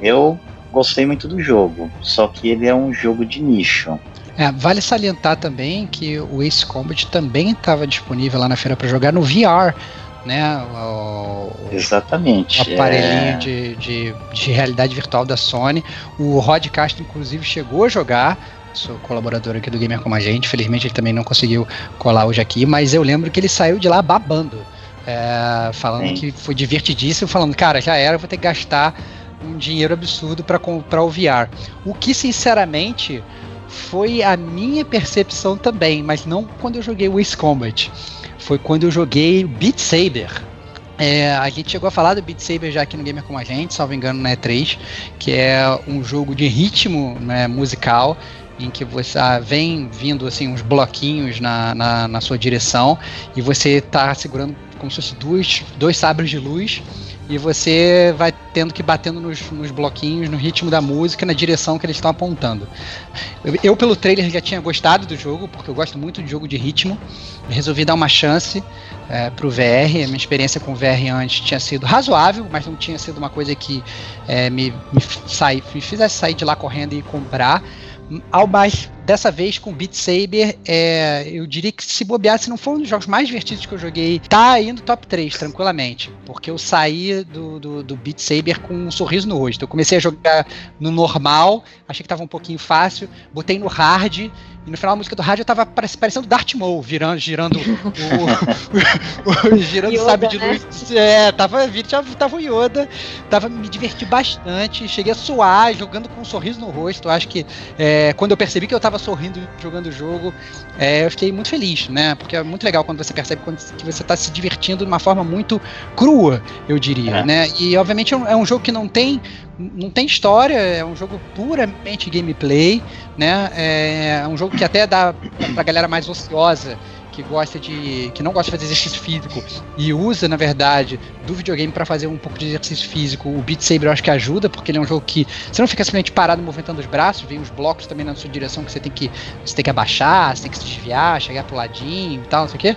Eu gostei muito do jogo, só que ele é um jogo de nicho. É, vale salientar também que o Ace Combat também estava disponível lá na feira para jogar no VR, né? O, Exatamente. O aparelhinho é... de, de, de realidade virtual da Sony. O Rod Castro, inclusive, chegou a jogar sou colaborador aqui do Gamer Como a Gente. Felizmente ele também não conseguiu colar hoje aqui, mas eu lembro que ele saiu de lá babando. É, falando Sim. que foi divertidíssimo, falando, cara, já era, vou ter que gastar um dinheiro absurdo para comprar o VR. O que, sinceramente, foi a minha percepção também, mas não quando eu joguei o Ace Combat. Foi quando eu joguei Beat Saber. É, a gente chegou a falar do Beat Saber já aqui no Gamer Como a Gente, salvo engano, na E3, que é um jogo de ritmo né, musical em que você ah, vem vindo assim uns bloquinhos na, na, na sua direção e você está segurando como se fosse dois, dois sabres de luz e você vai tendo que batendo nos, nos, bloquinhos, no ritmo da música, na direção que eles estão apontando. Eu, eu, pelo trailer, já tinha gostado do jogo, porque eu gosto muito de jogo de ritmo. resolvi dar uma chance é, pro VR. A minha experiência com o VR antes tinha sido razoável, mas não tinha sido uma coisa que é, me, me, sai, me fizesse sair de lá correndo e comprar ao mais dessa vez com Beat Saber, é, eu diria que se bobear, se não for um dos jogos mais divertidos que eu joguei, tá indo top 3, tranquilamente. Porque eu saí do, do, do Beat Saber com um sorriso no rosto. Eu comecei a jogar no normal, achei que tava um pouquinho fácil, botei no hard, e no final a música do rádio tava parecendo Darth Maul, virando, girando o, o, o girando Yoda, sabe de né? luz. É, tava, tava, tava o Yoda, tava me diverti bastante, cheguei a suar, jogando com um sorriso no rosto. Acho que é, quando eu percebi que eu tava sorrindo jogando o jogo, é, eu fiquei muito feliz, né? Porque é muito legal quando você percebe quando, que você tá se divertindo de uma forma muito crua, eu diria, É. né? E obviamente é um, é um jogo que não tem não tem história, é um jogo puramente gameplay, né? É um jogo que até dá pra galera mais ociosa que gosta de que não gosta de fazer exercício físico e usa na verdade do videogame para fazer um pouco de exercício físico o Beat Saber eu acho que ajuda porque ele é um jogo que você não fica simplesmente parado movimentando os braços vem os blocos também na sua direção que você tem que você tem que abaixar você tem que se desviar chegar pro ladinho e tal não sei o quê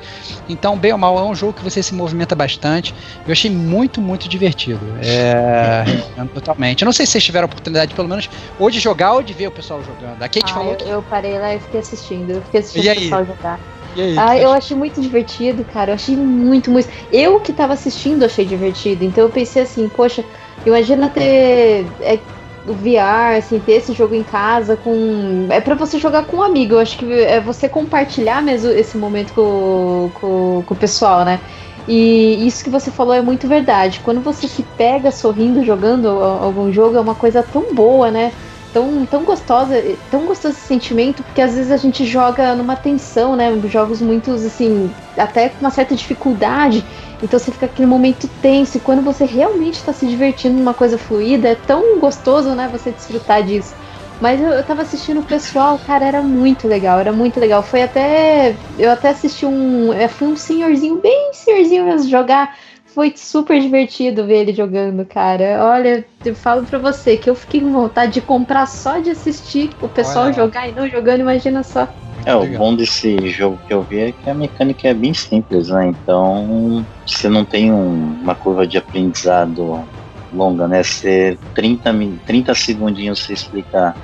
então bem ou mal é um jogo que você se movimenta bastante eu achei muito muito divertido é totalmente eu não sei se vocês tiveram a oportunidade pelo menos ou de jogar ou de ver o pessoal jogando a Kate Ah, falou eu, que eu parei lá e fiquei assistindo. Eu fiquei assistindo E o aí? pessoal jogar. E aí, Ah, que eu achei muito divertido, cara. Eu achei muito, muito. Eu que tava assistindo achei divertido. Então eu pensei assim, poxa, imagina ter é, o VR, assim, ter esse jogo em casa com. É pra você jogar com um amigo. Eu acho que é você compartilhar mesmo esse momento com, com, com o pessoal, né? E isso que você falou é muito verdade. Quando você se pega sorrindo jogando algum jogo, é uma coisa tão boa, né? Tão, tão gostosa, tão gostoso esse sentimento, porque às vezes a gente joga numa tensão, né? Jogos muito, assim, até com uma certa dificuldade. Então você fica aquele momento tenso. E quando você realmente está se divertindo numa coisa fluida, é tão gostoso, né? Você desfrutar disso. Mas eu, eu tava assistindo o pessoal, cara, era muito legal, era muito legal. Foi até. Eu até assisti um. é, Foi um senhorzinho, bem senhorzinho mesmo, jogar. Foi super divertido ver ele jogando, cara. Olha, eu falo pra você que eu fiquei com vontade de comprar só de assistir o pessoal Olha jogar e não jogando, imagina só. É, o bom desse jogo que eu vi é que a mecânica é bem simples, né? Então você não tem um- uma curva de aprendizado longa, né? Você 30, min- 30 segundinhos você explicar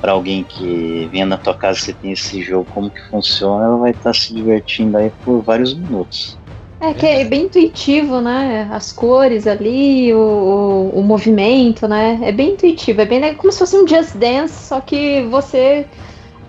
para alguém que venha na tua casa você tem esse jogo, como que funciona, ela vai estar se divertindo aí por vários minutos. É que é bem intuitivo, né? As cores ali, o, o, o movimento, né? É bem intuitivo, é bem como se fosse um Just Dance, só que você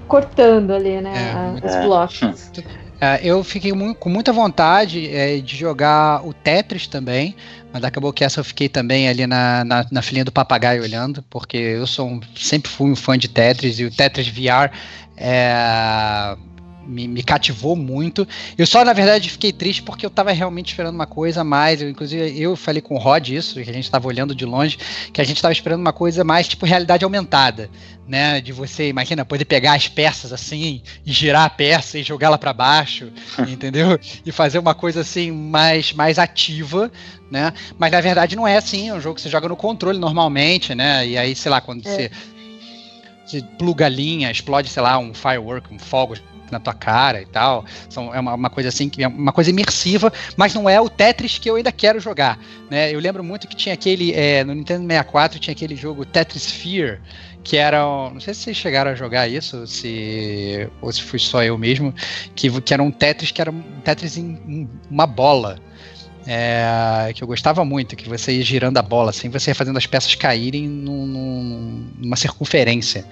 cortando ali, né? É, os É. blocos. É, eu fiquei mu- com muita vontade é, de jogar o Tetris também, mas acabou que essa eu fiquei também ali na, na, na filinha do papagaio olhando, porque eu sou um- sempre fui um fã de Tetris e o Tetris VR é, me, me cativou muito. Eu só, na verdade, fiquei triste porque eu tava realmente esperando uma coisa a mais. Eu, inclusive, eu falei com o Rod isso, que a gente tava olhando de longe, que a gente tava esperando uma coisa mais tipo realidade aumentada, né? De você, imagina, poder pegar as peças assim e girar a peça e jogá-la para baixo, entendeu? E fazer uma coisa assim mais, mais ativa, né? Mas na verdade não é assim, é um jogo que você joga no controle normalmente, né? E aí, sei lá, quando É. você, você pluga a linha, explode, sei lá, um firework, um fogo na tua cara e tal. São, é uma, uma coisa assim, que é uma coisa imersiva, mas não é o Tetris que eu ainda quero jogar. Né? Eu lembro muito que tinha aquele. é, no Nintendo 64 tinha aquele jogo Tetris Sphere, que era. Não sei se vocês chegaram a jogar isso, se, ou se fui só eu mesmo, que, que era um Tetris que era um Tetris em, em uma bola. É, que eu gostava muito, que você ia girando a bola, assim, você ia fazendo as peças caírem num- num- numa circunferência.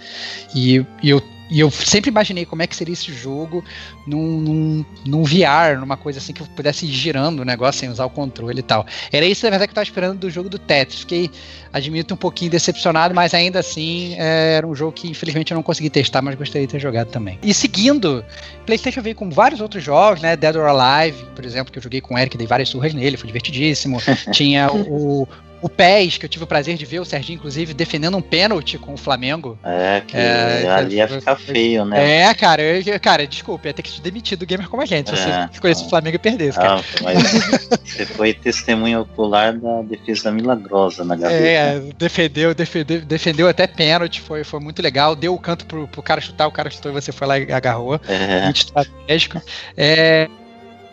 E, e eu, e eu sempre imaginei como é que seria esse jogo num, num, num VR, numa coisa assim que eu pudesse ir girando o negócio sem usar o controle e tal. Era isso, na verdade, que eu tava esperando do jogo do Tetris. Fiquei, admito, um pouquinho decepcionado, mas ainda assim é, era um jogo que infelizmente eu não consegui testar, mas gostaria de ter jogado também. E seguindo, PlayStation veio com vários outros jogos, né? Dead or Alive, por exemplo, que eu joguei com o Eric, dei várias surras nele, foi divertidíssimo. Tinha o, o PES, que eu tive o prazer de ver o Serginho, inclusive, defendendo um pênalti com o Flamengo. É, que É, ali ia ficar feio, né? É, cara, eu, cara, desculpa, ia ter que te demitir do gamer como a gente, se É, você escolhesse o Flamengo e perdesse, cara. Ah, mas você foi testemunha ocular da defesa milagrosa na gaveta. É, defendeu, defendeu, defendeu até pênalti, foi, foi muito legal. Deu o canto pro, pro cara chutar, o cara chutou e você foi lá e agarrou. É. Muito estratégico. É,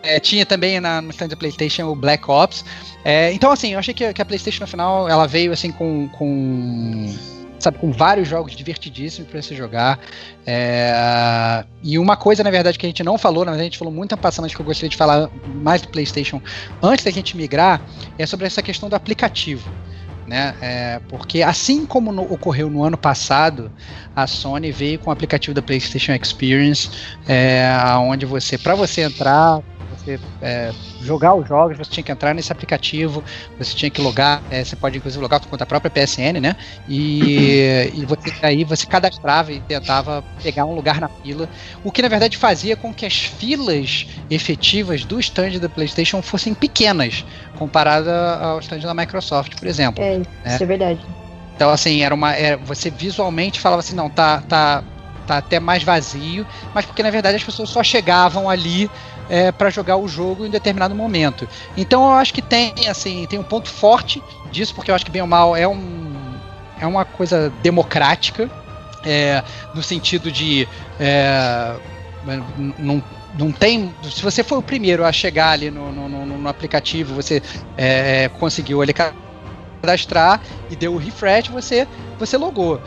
é, tinha também na, no stand da PlayStation o Black Ops. É, então, assim, eu achei que, que a PlayStation no final ela veio assim com. com sabe, com vários jogos divertidíssimos para você jogar. É, e uma coisa, na verdade, que a gente não falou, na verdade, a gente falou muito passando, acho que eu gostaria de falar mais do PlayStation antes da gente migrar, é sobre essa questão do aplicativo. Né? É, porque assim como no, ocorreu no ano passado, a Sony veio com o aplicativo da PlayStation Experience, é, onde você, para você entrar, você é, jogar os jogos, você tinha que entrar nesse aplicativo, você tinha que logar, é, você pode inclusive logar com conta própria PSN, né? E, e você, aí você cadastrava e tentava pegar um lugar na fila, o que na verdade fazia com que as filas efetivas do stand da PlayStation fossem pequenas, comparada ao stand da Microsoft, por exemplo. É, né? isso é verdade. Então, assim, era uma. Era, você visualmente falava assim, não, tá, tá, tá até mais vazio, mas porque na verdade as pessoas só chegavam ali é, para jogar o jogo em determinado momento. Então eu acho que tem assim tem um ponto forte disso, porque eu acho que bem ou mal é um é uma coisa democrática é, no sentido de é, não não tem. Se você foi o primeiro a chegar ali no, no, no, no aplicativo, você é, conseguiu ele cadastrar e deu o refresh, você, você logou.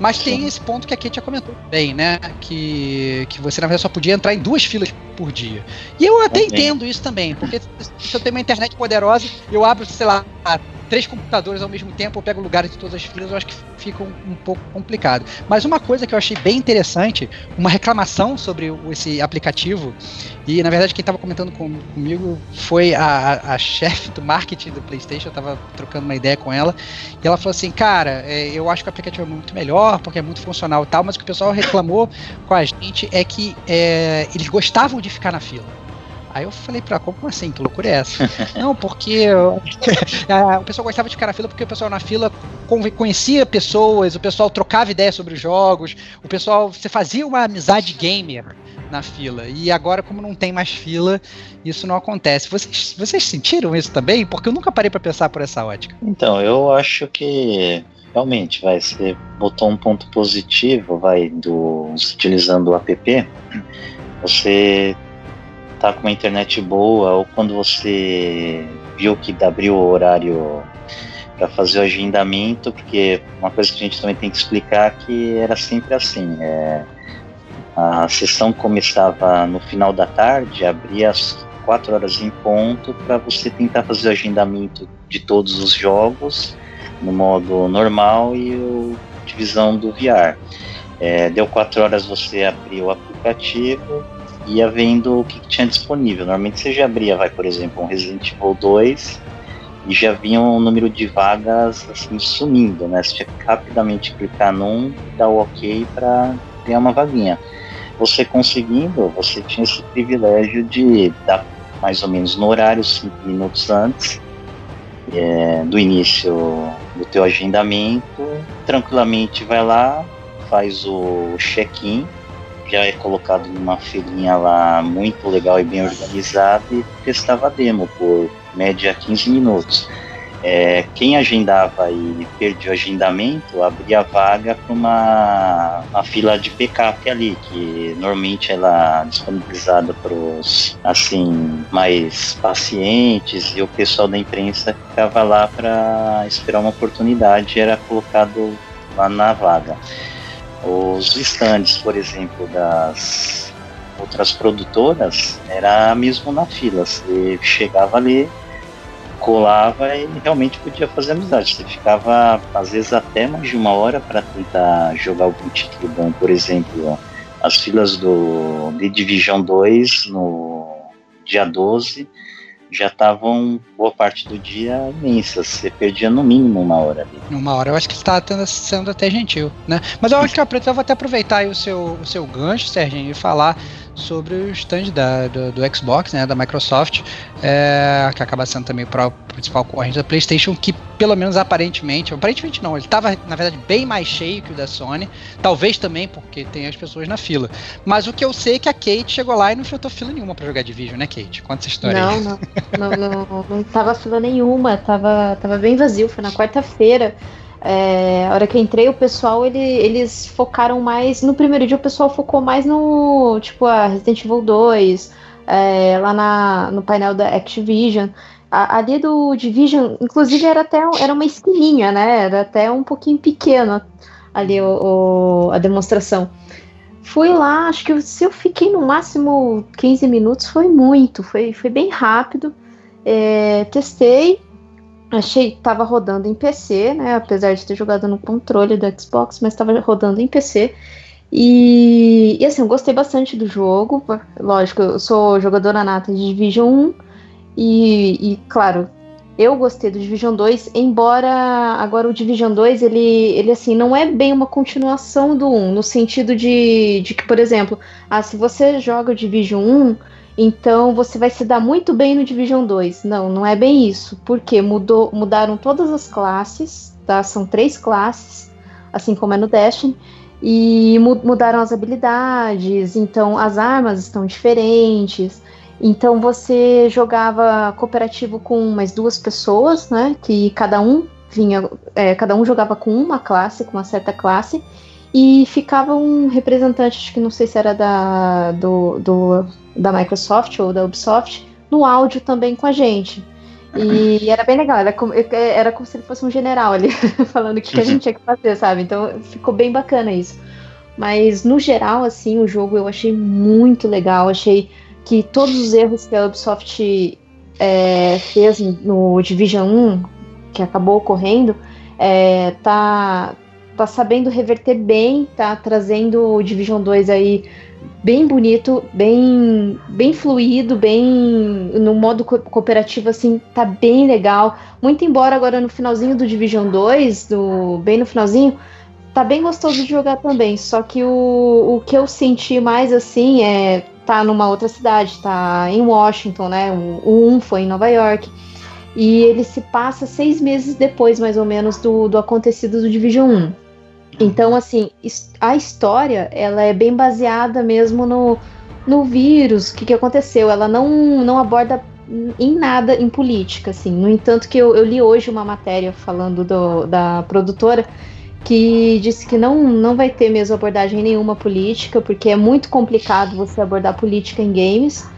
Mas tem esse ponto que a Kate já comentou bem, né? Que, que você na verdade só podia entrar em duas filas por dia. E eu até entendo isso também, porque se eu tenho uma internet poderosa, eu abro, sei lá, três computadores ao mesmo tempo, eu pego lugares de todas as filas, eu acho que fica um, um, pouco complicado. Mas uma coisa que eu achei bem interessante, uma reclamação sobre esse aplicativo, e na verdade quem estava comentando com, comigo foi a, a, chefe do marketing do PlayStation, eu estava trocando uma ideia com ela, e ela falou assim: Cara, é, eu acho que o aplicativo é muito melhor, porque é muito funcional e tal, mas o que o pessoal reclamou com a gente é que é, eles gostavam de ficar na fila. Aí eu falei pra como assim? Que loucura é essa? Não, porque o pessoal gostava de ficar na fila porque o pessoal na fila conhecia pessoas, o pessoal trocava ideias sobre os jogos, o pessoal. Você fazia uma amizade gamer na fila. E agora, como não tem mais fila, isso não acontece. Vocês, vocês sentiram isso também? Porque eu nunca parei para pensar por essa ótica. Então, eu acho que realmente vai você botou um ponto positivo vai do utilizando o app você tá com uma internet boa ou quando você viu que abriu o horário para fazer o agendamento, porque uma coisa que a gente também tem que explicar é que era sempre assim, é, a sessão começava no final da tarde, abria às 4 horas em ponto para você tentar fazer o agendamento de todos os jogos no modo normal e o divisão do VR. É, deu 4 horas você abriu o aplicativo, ia vendo o que, tinha disponível. Normalmente você já abria, vai, por exemplo, um Resident Evil 2 e já vinha um número de vagas assim sumindo, né? Você tinha que rapidamente clicar num, dar o ok para ganhar uma vaguinha. Você conseguindo, você tinha esse privilégio de dar mais ou menos no horário, cinco minutos antes é, do início do teu agendamento, tranquilamente vai lá, faz o check-in já é colocado numa filinha lá muito legal e bem organizada e testava a demo por média 15 minutos. É, quem agendava e perdia o agendamento abria vaga para uma, uma fila de backup ali, que normalmente ela é disponibilizada para os assim, mais pacientes e o pessoal da imprensa ficava lá para esperar uma oportunidade, era colocado lá na vaga. Os stands, por exemplo, das outras produtoras, era mesmo na fila. Você chegava ali, colava e realmente podia fazer amizade. Você ficava, às vezes, até mais de uma hora para tentar jogar algum título bom. Por exemplo, as filas do The Division 2 no dia 12 já estavam boa parte do dia imensas. Você perdia no mínimo uma hora ali. Uma hora, eu acho que está sendo até gentil, né? Mas eu acho que eu vou até aproveitar o seu, o seu gancho, Serginho, e falar sobre o stand da, do, do Xbox, né, da Microsoft, é, que acaba sendo também o principal corrente da PlayStation, que pelo menos aparentemente, aparentemente não, ele estava na verdade bem mais cheio que o da Sony, talvez também porque tem as pessoas na fila. Mas o que eu sei é que a Kate chegou lá e não enfrentou fila nenhuma para jogar Division, né, Kate? Conta essa história. Não, não, não, não, não tava fila nenhuma, tava, tava bem vazio, foi na quarta-feira. É, a hora que eu entrei, o pessoal, ele, eles focaram mais. No primeiro dia, o pessoal focou mais no. Tipo, a Resident Evil 2, é, lá na, no painel da Activision. A, ali do Division, inclusive, era até era uma esquininha, né? Era até um pouquinho pequena. ali o, o, a demonstração. Fui lá, acho que se eu fiquei no máximo 15 minutos foi muito, foi, foi bem rápido. É, testei, achei tava rodando em PC, né? Apesar de ter jogado no controle do Xbox, mas estava rodando em PC. E, e, assim, eu gostei bastante do jogo. Lógico, eu sou jogadora nata de Division 1. E, e claro, eu gostei do Division 2, embora agora o Division 2, ele, ele assim, não é bem uma continuação do 1, no sentido de, de que, por exemplo, ah, se você joga o Division 1, então você vai se dar muito bem no Division 2. Não, não é bem isso, porque mudou, mudaram todas as classes, tá? São três classes, assim como é no Destiny, e mudaram as habilidades, então as armas estão diferentes. Então você jogava cooperativo com mais duas pessoas, né? Que cada um vinha, é, cada um jogava com uma classe, com uma certa classe, e ficava um representante, acho que não sei se era da, do, do, da Microsoft ou da Ubisoft, no áudio também com a gente. E era bem legal, era como, era como se ele fosse um general ali, falando o que, que a gente tinha que fazer, sabe? Então ficou bem bacana isso. Mas no geral, assim, o jogo eu achei muito legal, achei que todos os erros que a Ubisoft é, fez no Division 1, que acabou ocorrendo, é, tá, tá sabendo reverter bem, tá trazendo o Division 2 aí bem bonito, bem bem fluido, bem no modo co cooperativo assim, tá bem legal. Muito embora agora no finalzinho do Division 2, do bem no finalzinho, tá bem gostoso de jogar também. Só que o, o que eu senti mais assim é tá numa outra cidade, tá em Washington, né? O 1 foi em Nova York. E ele se passa seis meses depois, mais ou menos, do, do acontecido do Division 1. Então, assim, a história, ela é bem baseada mesmo no, no vírus, o que, que aconteceu. Ela não, não aborda em nada em política, assim. No entanto, que eu, eu li hoje uma matéria falando do, da produtora que disse que não, não vai ter mesmo abordagem nenhuma política, porque é muito complicado você abordar política em games.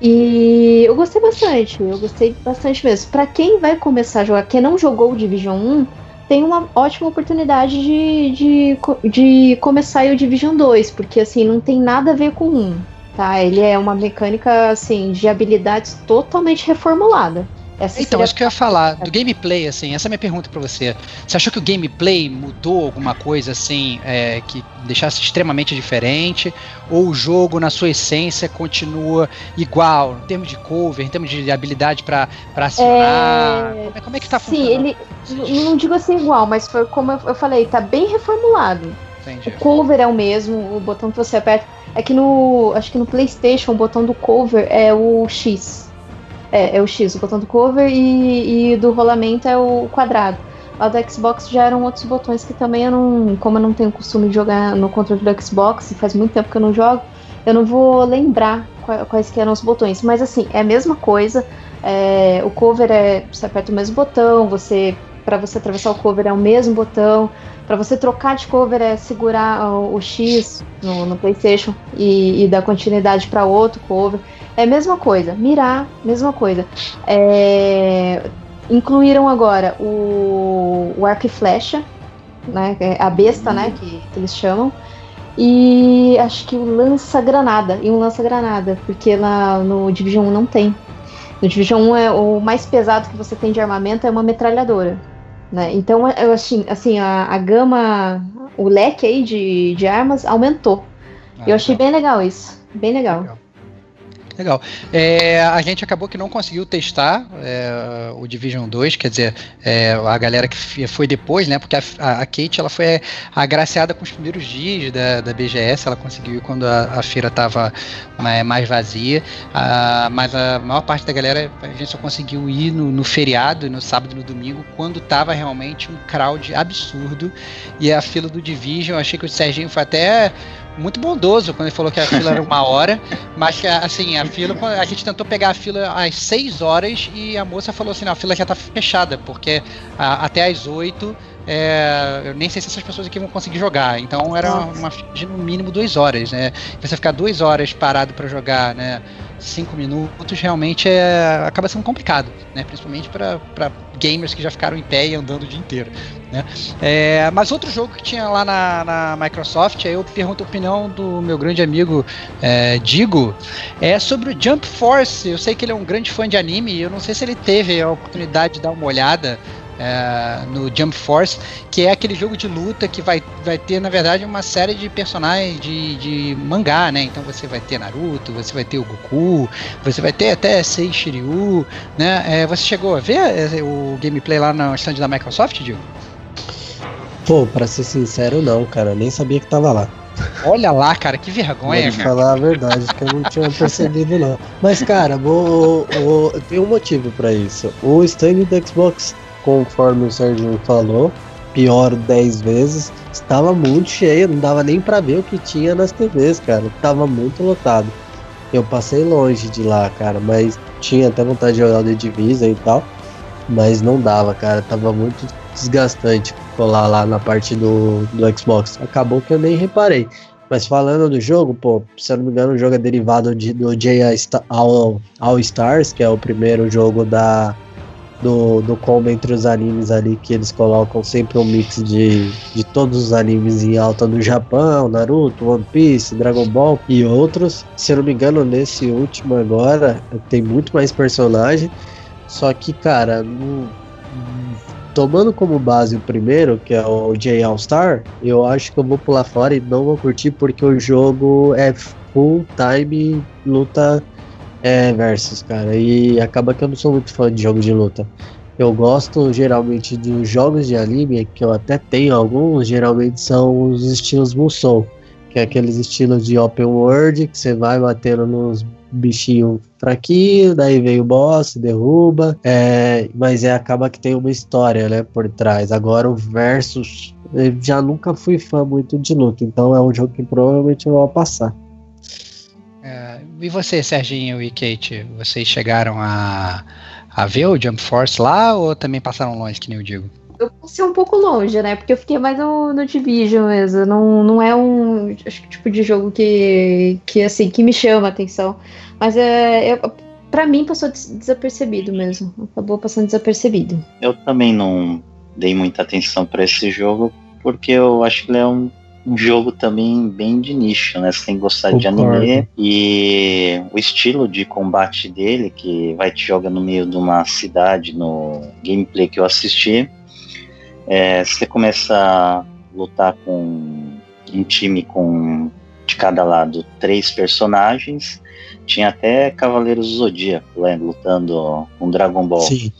E eu gostei bastante, eu gostei bastante mesmo. Para quem vai começar a jogar, quem não jogou o Division 1, tem uma ótima oportunidade de, de, de começar o Division 2, porque assim, não tem nada a ver com um, tá? Ele é uma mecânica assim de habilidades totalmente reformulada. Essa então, acho que eu ia falar do gameplay, assim, essa é a minha pergunta para você. Você achou que o gameplay mudou alguma coisa, assim, é, que deixasse extremamente diferente? Ou o jogo, na sua essência, continua igual, em termos de cover, em termos de habilidade para acionar? É... Como, é, como é que tá funcionando? Sim, ele, não digo assim igual, mas foi como eu falei, tá bem reformulado. Entendi. O cover é o mesmo, o botão que você aperta. É que no. Acho que no PlayStation o botão do cover é o X. É, é o X, o botão do cover, e, e do rolamento é o quadrado. Lá do Xbox já eram outros botões que também eu não. Como eu não tenho costume de jogar no controle do Xbox, e faz muito tempo que eu não jogo, eu não vou lembrar quais que eram os botões. Mas assim, é a mesma coisa. É, o cover é. Você aperta o mesmo botão, você. para você atravessar o cover é o mesmo botão. Para você trocar de cover é segurar o, o X no, no, PlayStation e, e dar continuidade para outro cover. É a mesma coisa. Mirar, mesma coisa. É, incluíram agora o, o arco e flecha, né? É a besta, né? Que, que eles chamam. E acho que o lança-granada. E um lança-granada. Porque lá no Division 1 não tem. No Division 1 é o mais pesado que você tem de armamento é uma metralhadora. Né? Então, eu assim, assim a, a gama, o leque aí de, de armas aumentou. Ah, eu achei bem legal isso. Bem legal. legal. Legal. É, a gente acabou que não conseguiu testar é, o Division 2, quer dizer, é, a galera que foi depois, né? Porque a, a, Kate ela foi agraciada com os primeiros dias da, da BGS, ela conseguiu quando a, a feira estava mais, mais, vazia, a, mas a maior parte da galera a gente só conseguiu ir no, no feriado, no sábado e no domingo, quando estava realmente um crowd absurdo e a fila do Division, achei que o Serginho foi até muito bondoso quando ele falou que a fila era uma hora, mas que assim, a fila, a gente tentou pegar a fila às 6 horas e a moça falou assim, não, a fila já tá fechada, porque a, até às 8 é, eu nem sei se essas pessoas aqui vão conseguir jogar. Então era uma fila de no mínimo duas horas, né? Você ficar duas horas parado para jogar, né? Cinco minutos realmente é, acaba sendo complicado, né? Principalmente para gamers que já ficaram em pé e andando o dia inteiro. Né? É, mas outro jogo que tinha lá na, na, Microsoft, aí eu pergunto a opinião do meu grande amigo é, Digo, é sobre o Jump Force. Eu sei que ele é um grande fã de anime eu não sei se ele teve a oportunidade de dar uma olhada é, no Jump Force, que é aquele jogo de luta que vai, vai ter, na verdade, uma série de personagens de, de mangá, né? Então você vai ter Naruto, você vai ter o Goku, você vai ter até Sei Shiryu, né? É, você chegou a ver é, o gameplay lá no stand da Microsoft, Diego? Pô, pra ser sincero, não, cara. Nem sabia que tava lá. Olha lá, cara, que vergonha. Vou falar a verdade, que eu não tinha percebido, não. Mas, cara, vou, vou, tem um motivo para isso. O stand do Xbox conforme o Sérgio falou, pior 10 vezes. Estava muito cheio, não dava nem para ver o que tinha nas TVs, cara. Tava muito lotado. Eu passei longe de lá, cara, mas tinha até vontade de jogar o The Divisa e tal, mas não dava, cara. Tava muito desgastante colar lá na parte do, do Xbox. Acabou que eu nem reparei. Mas falando do jogo, pô, se eu não me engano, o jogo é derivado de, do J All, All Stars, que é o primeiro jogo da, do, do combo entre os animes ali, que eles colocam sempre um mix de, de todos os animes em alta do Japão, Naruto, One Piece, Dragon Ball e outros. Se eu não me engano, nesse último agora tem muito mais personagem. Só que, cara, no, tomando como base o primeiro, que é o J All Star, eu acho que eu vou pular fora e não vou curtir porque o jogo é full time luta é, versus, cara. E acaba que eu não sou muito fã de jogos de luta. Eu gosto geralmente de jogos de anime, que eu até tenho alguns, geralmente são os estilos Musou, que é aqueles estilos de open world, que você vai batendo nos bichinhos fraquinhos, daí vem o boss, derruba, é, mas é, acaba que tem uma história, né, por trás. Agora o Versus, eu já nunca fui fã muito de luta, então é um jogo que provavelmente eu vou passar. E você, Serginho e Kate, vocês chegaram a, a ver o Jump Force lá ou também passaram longe, que nem eu digo? Eu passei um pouco longe, né? Porque eu fiquei mais no, no Division mesmo. Não, não é um acho que, tipo de jogo que, que, assim, que me chama a atenção. Mas é, é para mim passou desapercebido mesmo. Acabou passando desapercebido. Eu também não dei muita atenção para esse jogo, porque eu acho que ele é um um jogo também bem de nicho, né? Você tem que gostar Concordo. de anime e o estilo de combate dele, que vai te jogar no meio de uma cidade no gameplay que eu assisti. É, você começa a lutar com um time com de cada lado três personagens. Tinha até Cavaleiros do Zodíaco né, lutando com Dragon Ball. Sim.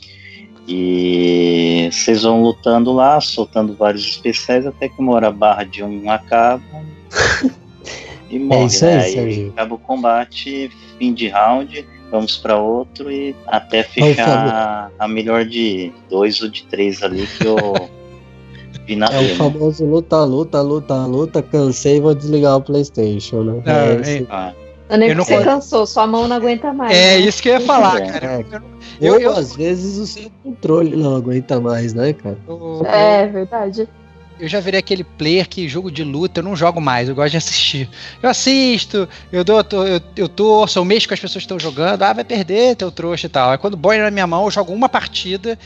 E vocês vão lutando lá, soltando vários especiais, até que uma hora a barra de um acaba e é morre. É isso aí, né? aí acaba o combate, fim de round, vamos para outro e até fechar a melhor de dois ou de três ali que eu vi na É o famoso luta, luta, luta, luta, cansei e vou desligar o Playstation, né? Não, é, é, ah. Não nem eu não você cansou, sua mão não aguenta mais. É né? isso que eu ia falar, é. cara. Eu, eu, eu, às vezes o seu controle não aguenta mais, né, cara? É verdade. Eu já virei aquele player que jogo de luta eu não jogo mais, eu gosto de assistir. Eu assisto, eu dou, eu, eu torço, eu mexo com as pessoas que estão jogando, ah, vai perder teu trouxa e tal. Aí quando boia na minha mão, eu jogo uma partida,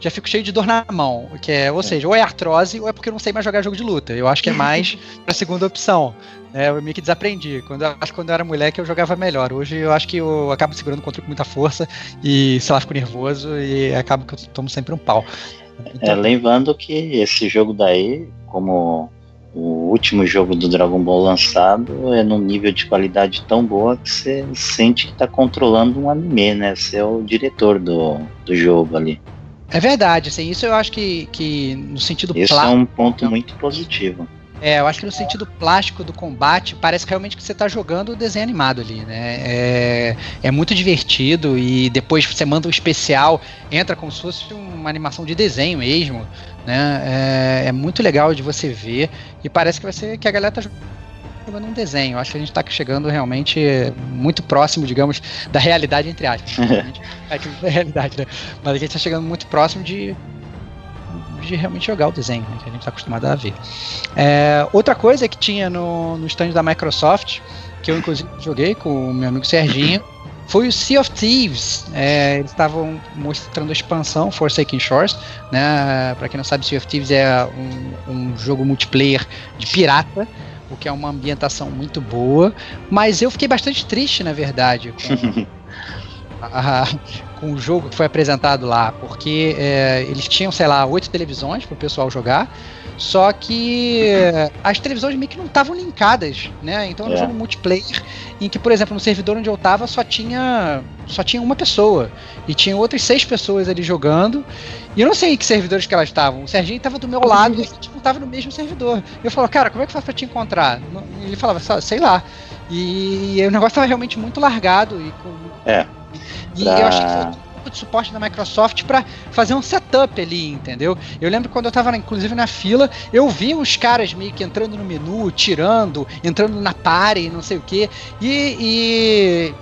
já fico cheio de dor na mão. Que é, ou é. seja, ou é artrose ou é porque eu não sei mais jogar jogo de luta. Eu acho que é mais pra segunda opção. É, eu meio que desaprendi. Quando eu, acho que quando eu era moleque eu jogava melhor. Hoje eu acho que eu acabo segurando o controle com muita força e, sei lá, fico nervoso e acabo que eu tomo sempre um pau. Então... É, lembrando que esse jogo daí, como o último jogo do Dragon Ball lançado, é num nível de qualidade tão boa que você sente que está controlando um anime, né? Você é o diretor do, do jogo ali. É verdade, assim, isso eu acho que, que no sentido Isso é um ponto muito positivo. É, eu acho que no sentido plástico do combate, parece realmente que você está jogando o desenho animado ali, né? É, é muito divertido e depois você manda um especial, entra como se fosse uma animação de desenho mesmo, né? É, é muito legal de você ver e parece que vai ser que a galera tá jogando um desenho. Acho que a gente está chegando realmente muito próximo, digamos, da realidade, entre aspas. é da realidade, né? Mas a gente está chegando muito próximo de de realmente jogar o desenho, né, que a gente está acostumado a ver. É, outra coisa que tinha no, no stand da Microsoft, que eu inclusive joguei com o meu amigo Serginho, foi o Sea of Thieves. É, eles estavam mostrando a expansão Forsaken Shores, né? Para quem não sabe, Sea of Thieves é um, um jogo multiplayer de pirata o que é uma ambientação muito boa, mas eu fiquei bastante triste, na verdade, com, a, com o jogo que foi apresentado lá, porque é, eles tinham, sei lá, oito televisões para o pessoal jogar, só que as televisões meio que não estavam linkadas, né? Então era um É. jogo multiplayer em que, por exemplo, no servidor onde eu tava só tinha só tinha uma pessoa e tinha outras seis pessoas ali jogando. E eu não sei em que servidores que elas estavam. O Serginho tava do meu lado e a gente não tava no mesmo servidor. Eu falava, cara, como é que faz pra te encontrar? Ele falava, "Só- sei lá. E o negócio tava realmente muito largado e com É. e Pra- eu achei que pouco de suporte da Microsoft para fazer um setup ali, entendeu? Eu lembro quando eu tava, na- inclusive, na fila, eu vi os caras meio que entrando no menu, tirando, entrando na party, não sei o quê. E, e-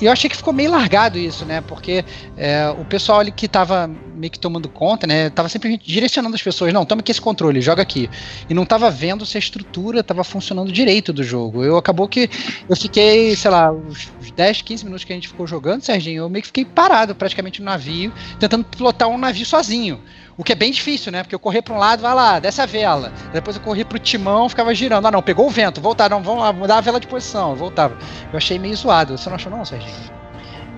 e eu achei que ficou meio largado isso, né? Porque é, o pessoal ali que tava meio que tomando conta, né? Tava sempre direcionando as pessoas, não, toma aqui esse controle, joga aqui. E não tava vendo se a estrutura tava funcionando direito do jogo. Eu acabou que eu fiquei, sei lá, os 10, 15 minutos que a gente ficou jogando, Serginho, eu meio que fiquei parado praticamente no navio, tentando pilotar um navio sozinho. O que é bem difícil, né? Porque eu corri para um lado, vai lá, desce a vela. Depois eu corri pro timão, ficava girando. Ah, não, pegou o vento, voltar, não, vamos lá, mudar a vela de posição. Voltava. Eu achei meio zoado. Você não achou, não, Serginho?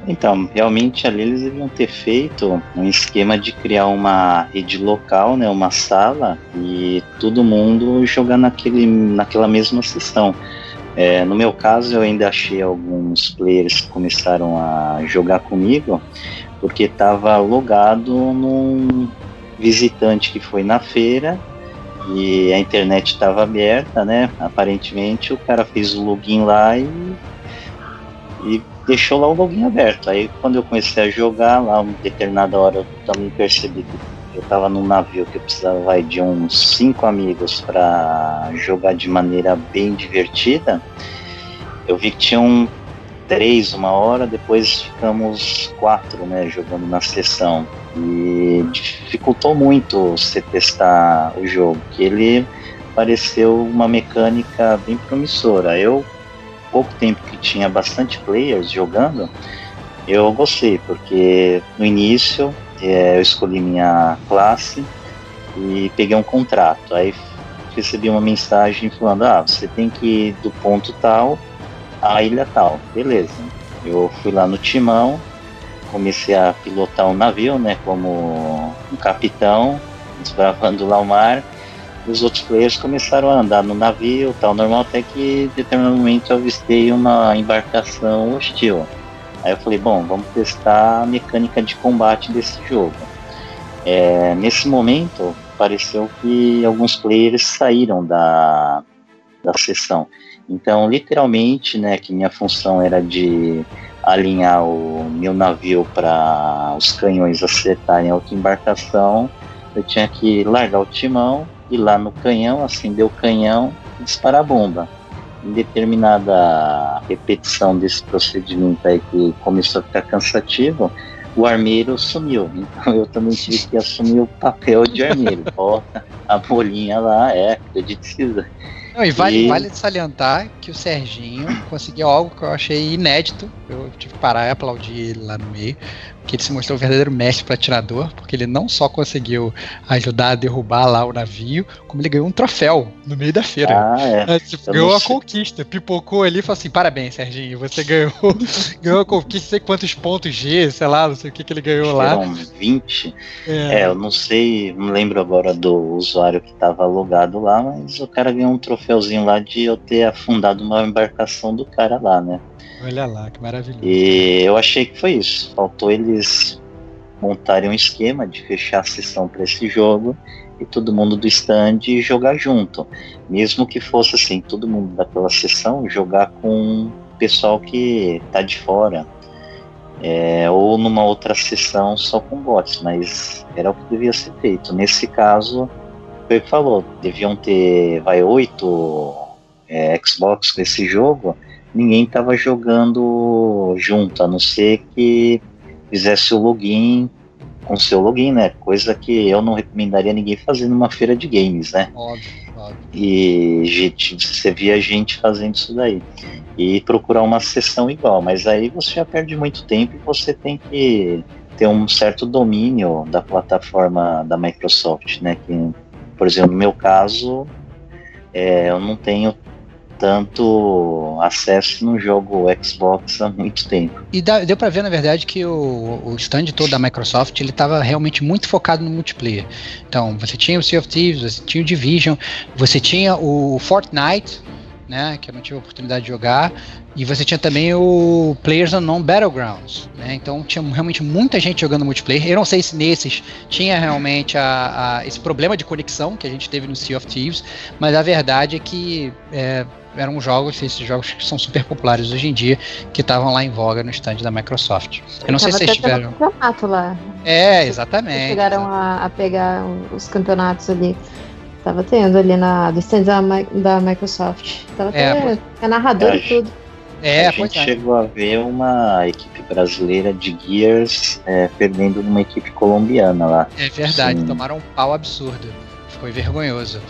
Então, realmente ali eles deviam ter feito um esquema de criar uma rede local, né, uma sala e todo mundo jogar naquele, naquela mesma sessão. É, no meu caso, eu ainda achei alguns players que começaram a jogar comigo porque estava logado num visitante que foi na feira e a internet estava aberta, né? Aparentemente o cara fez o login lá e e deixou lá o login aberto. Aí quando eu comecei a jogar lá, uma determinada hora eu também percebi que eu estava num navio que eu precisava de uns cinco amigos para jogar de maneira bem divertida. Eu vi que tinham três uma hora, depois ficamos quatro, né, jogando na sessão. E dificultou muito você testar o jogo, que ele pareceu uma mecânica bem promissora. Eu pouco tempo que tinha bastante players jogando, eu gostei, porque no início é, eu escolhi minha classe e peguei um contrato. Aí recebi uma mensagem falando: ah, você tem que ir do ponto tal à ilha tal. Beleza. Eu fui lá no timão, comecei a pilotar um navio, né, como um capitão, desbravando lá o mar os outros players começaram a andar no navio, tal, normal, até que em determinado momento eu avistei uma embarcação hostil. Aí eu falei, bom, vamos testar a mecânica de combate desse jogo. É, nesse momento, pareceu que alguns players saíram da, da sessão. Então, literalmente, né, que minha função era de alinhar o meu navio para os canhões acertarem a outra embarcação, eu tinha que largar o timão, ir lá no canhão, acender o canhão e disparar a bomba. Em determinada repetição desse procedimento aí que começou a ficar cansativo, o armeiro sumiu. Então eu também tive que assumir o papel de armeiro. Bota a bolinha lá, é, acredite se quiser. Não, e vale, E- vale salientar que o Serginho conseguiu algo que eu achei inédito. Eu tive que parar e aplaudir ele lá no meio. Que ele se mostrou um verdadeiro mestre para atirador, porque ele não só conseguiu ajudar a derrubar lá o navio, como ele ganhou um troféu no meio da feira. Ah, é. É, tipo, ganhou não a conquista, pipocou ali e falou assim: parabéns, Serginho, você ganhou, ganhou a conquista, sei quantos pontos G, sei lá, não sei o que, que ele ganhou lá. Eram 20. É, É, eu não sei, não lembro agora do usuário que estava logado lá, mas o cara ganhou um troféuzinho lá de eu ter afundado uma embarcação do cara lá, né? Olha lá, que maravilhoso. E eu achei que foi isso. Faltou eles montarem um esquema de fechar a sessão para esse jogo e todo mundo do stand jogar junto. Mesmo que fosse assim, todo mundo daquela sessão jogar com o pessoal que tá de fora. É, ou numa outra sessão só com bots, mas era o que devia ser feito. Nesse caso, foi o que falou, deviam ter, vai, oito é, Xbox com esse jogo, ninguém estava jogando junto, a não ser que fizesse o login com seu login, né? Coisa que eu não recomendaria ninguém fazer numa feira de games, né? Óbvio, Óbvio. E gente, você via gente fazendo isso daí. E procurar uma sessão igual, mas aí você já perde muito tempo e você tem que ter um certo domínio da plataforma da Microsoft, né? Que, por exemplo, no meu caso, é, eu não tenho tanto acesso no jogo Xbox há muito tempo. E dá- deu pra ver, na verdade, que o, o stand todo da Microsoft ele estava realmente muito focado no multiplayer. Então, você tinha o Sea of Thieves, você tinha o Division, você tinha o Fortnite, né, que eu não tive a oportunidade de jogar, e você tinha também o Players Unknown Battlegrounds, né, então tinha realmente muita gente jogando multiplayer. Eu não sei se nesses tinha realmente a- a- esse problema de conexão que a gente teve no Sea of Thieves, mas a verdade é que é, eram jogos, esses jogos que são super populares hoje em dia, que estavam lá em voga no stand da Microsoft. Eu não sei se vocês tiveram. campeonato lá. É, Vocês exatamente. chegaram a, a pegar os campeonatos ali. Tava tendo ali na, do stand da, da Microsoft. Tava É, até é, narrador É, e tudo. É, a gente é. chegou a ver uma equipe brasileira de Gears é, perdendo numa equipe colombiana lá. É verdade, Sim. tomaram um pau absurdo. Ficou vergonhoso.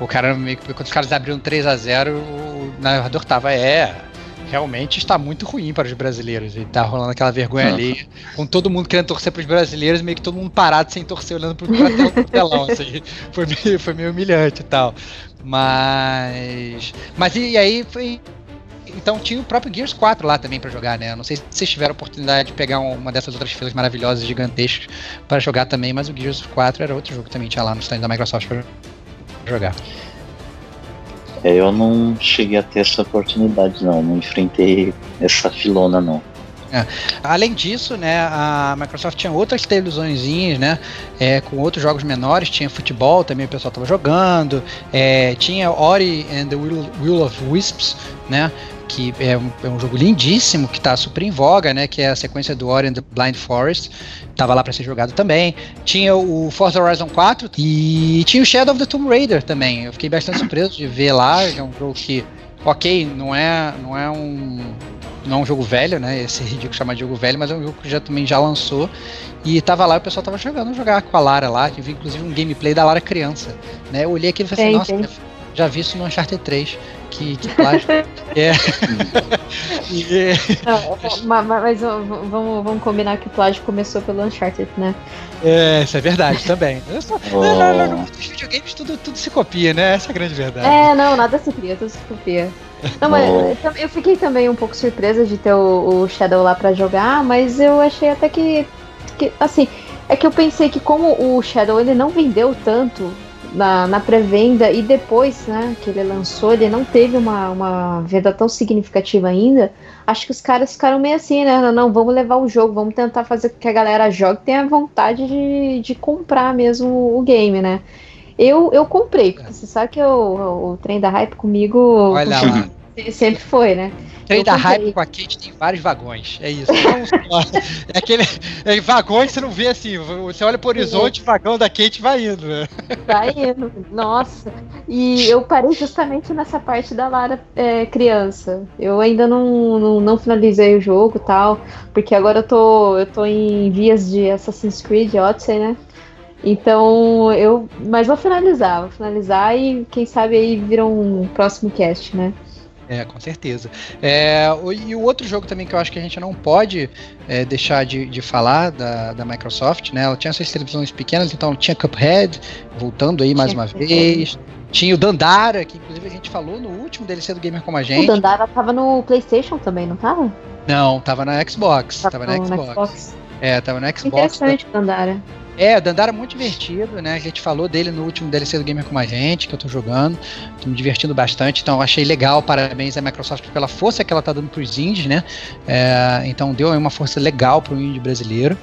O cara meio que quando os caras abriram 3 a 0 o narrador tava, é. Realmente está muito ruim para os brasileiros. E tá rolando aquela vergonha Uhum. ali, com todo mundo querendo torcer para os brasileiros, meio que todo mundo parado sem torcer, olhando tela do telão. Assim, foi, meio, foi meio humilhante e tal. Mas. Mas e, aí foi. Então tinha o próprio Gears 4 lá também para jogar, né? Eu Não sei se vocês tiveram a oportunidade de pegar um- uma dessas outras filas maravilhosas, gigantescas, para jogar também, mas o Gears 4 era outro jogo que também tinha lá no stand da Microsoft para jogar. É, eu não cheguei a ter essa oportunidade, não. Não enfrentei essa filona, não. Além disso, né, a Microsoft tinha outras televisõezinhas, né, é, com outros jogos menores, tinha futebol também o pessoal estava jogando, é, tinha Ori and the Will, of Wisps, né, que é um, é um jogo lindíssimo que está super em voga, né, que é a sequência do Ori and the Blind Forest, estava lá para ser jogado também. Tinha o Forza Horizon 4 e tinha o Shadow of the Tomb Raider também. Eu fiquei bastante surpreso de ver lá, é um jogo que Ok, não é, não é um não é um jogo velho, né? Esse é ridículo chamar de jogo velho, mas é um jogo que já também já lançou. E tava lá, o pessoal tava jogando, jogar com a Lara lá, vi inclusive um gameplay da Lara criança. Né? Eu olhei aquilo e falei assim, nossa, já vi isso no Uncharted 3. Que, que plágio. é. E- Não, ma- ma- mas v- vamos, vamos combinar que o plágio começou pelo Uncharted, né? é, isso é verdade também. Eu só- Oh. não, não, não, não, nos videogames tudo, tudo se copia, né? Essa é a grande verdade. É, não, nada se cria, tudo se copia. Não, mas Oh. eu fiquei também um pouco surpresa de ter o, o Shadow lá pra jogar, mas eu achei até que, que, assim, é que eu pensei que como o Shadow ele não vendeu tanto na, na pré-venda e depois, né, que ele lançou, ele não teve uma, uma venda tão significativa ainda, acho que os caras ficaram meio assim, né, não, não, vamos levar o jogo, vamos tentar fazer com que a galera jogue e tenha vontade de, de comprar mesmo o game, né. Eu, eu comprei, porque você sabe que o, o trem da hype comigo Olha lá. sempre foi, né? Trem da hype com a Kate tem vários vagões. É isso. É aquele. É, vagões você não vê assim. Você olha pro horizonte, o vagão da Kate vai indo. Né? Tá indo. Nossa. E eu parei justamente nessa parte da Lara é, criança. Eu ainda não, não, não finalizei o jogo e tal, porque agora eu tô, eu tô em vias de Assassin's Creed Odyssey, né? Então eu. Mas vou finalizar, vou finalizar e quem sabe aí vira um próximo cast, né? É, com certeza. É, o- e o outro jogo também que eu acho que a gente não pode é, deixar de, de falar da, da Microsoft, né? Ela tinha suas televisões pequenas, então tinha Cuphead, voltando aí mais Tinha uma vez. Tinha o Dandara, que inclusive a gente falou no último DLC do Gamer Como a O Gente. Dandara tava no PlayStation também, não tava? Não, tava na Xbox. Tava na no- Xbox. É, tava no Xbox. Interessante o Dandara. É, o Dandara é muito divertido, né? A gente falou dele no último DLC do Gamer com a gente, que eu tô jogando. Tô me divertindo bastante, então achei legal. Parabéns à Microsoft pela força que ela tá dando pros indies, né? É, então deu aí uma força legal pro indie brasileiro.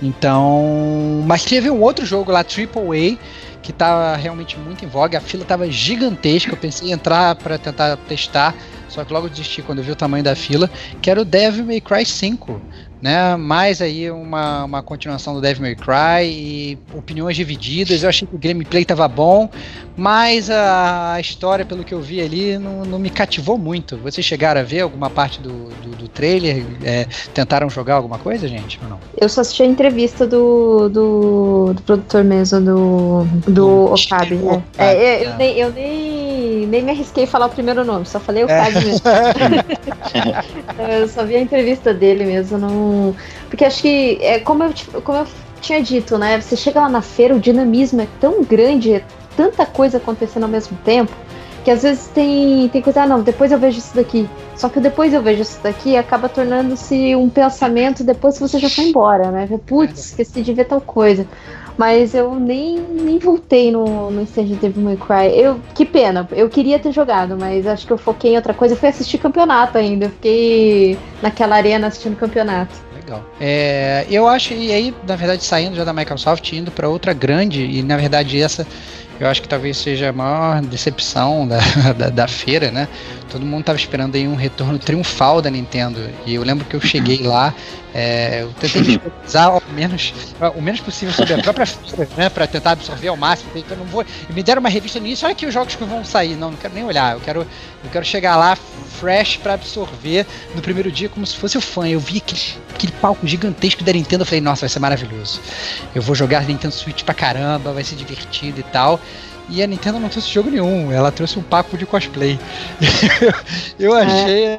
Então. Mas teve um outro jogo lá, AAA, que tá realmente muito em voga. A fila tava gigantesca. Eu pensei em entrar para tentar testar, só que logo desisti quando eu vi o tamanho da fila, que era o Devil May Cry 5 né? Mais aí uma, uma continuação do Devil May Cry e opiniões divididas. Eu achei que o gameplay tava bom, mas a, a história, pelo que eu vi ali, não, não me cativou muito. Vocês chegaram a ver alguma parte do, do, do trailer? É, tentaram jogar alguma coisa, gente? Ou não? Eu só assisti a entrevista do, do, do produtor mesmo, do, do Okabe. Né? É, é, eu, né? nem, eu nem nem, nem me arrisquei a falar o primeiro nome, só falei o É. Cad mesmo. eu só vi a entrevista dele mesmo, não. Porque acho que, é, como, eu, como eu tinha dito, né? Você chega lá na feira, o dinamismo é tão grande, é tanta coisa acontecendo ao mesmo tempo, que às vezes tem, tem coisa, ah, não, depois eu vejo isso daqui. Só que depois eu vejo isso daqui acaba tornando-se um pensamento depois que você já foi embora, né? Putz, esqueci de ver tal coisa. Mas eu nem, nem voltei no, no Stranger Devil May Cry. Eu, que pena, eu queria ter jogado, mas acho que eu foquei em outra coisa. Eu fui assistir campeonato ainda. Eu fiquei naquela arena assistindo campeonato. Legal. É, eu acho, e aí, na verdade, saindo já da Microsoft, indo para outra grande, e na verdade essa eu acho que talvez seja a maior decepção da, da, da feira, né? Todo mundo estava esperando aí um retorno triunfal da Nintendo. E eu lembro que eu cheguei lá, é, eu tentei pesquisar ao menos, o menos possível sobre a própria feira, né? Para tentar absorver ao máximo. Então não vou. e Me deram uma revista no início, olha aqui os jogos que vão sair. Não, não quero nem olhar. Eu quero, eu quero chegar lá fresh para absorver no primeiro dia como se fosse o fã. Eu vi aquele, aquele palco gigantesco da Nintendo, eu falei, nossa, vai ser maravilhoso. Eu vou jogar Nintendo Switch pra caramba, vai ser divertido e tal. E a Nintendo não trouxe jogo nenhum, ela trouxe um papo de cosplay. eu achei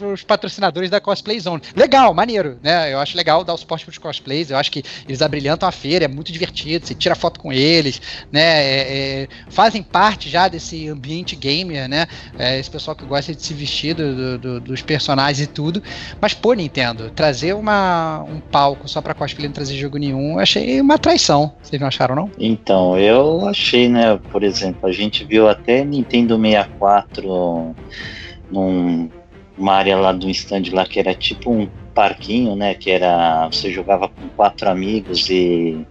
os patrocinadores da Cosplay Zone. Legal, maneiro, né? Eu acho legal dar o suporte para os cosplays. Eu acho que eles abrilhantam a feira, é muito divertido. Você tira foto com eles, né? É, é, fazem parte já desse ambiente gamer, né? É, esse pessoal que gosta de se vestir do, do, dos personagens e tudo. Mas, pô, Nintendo, trazer uma, um palco só para cosplay não trazer jogo nenhum, eu achei uma traição. Vocês não acharam, não? Então, eu achei, né? Por exemplo, a gente viu até Nintendo 64 num uma área lá do stand lá que era tipo um parquinho, né? Que era. Você jogava com quatro amigos e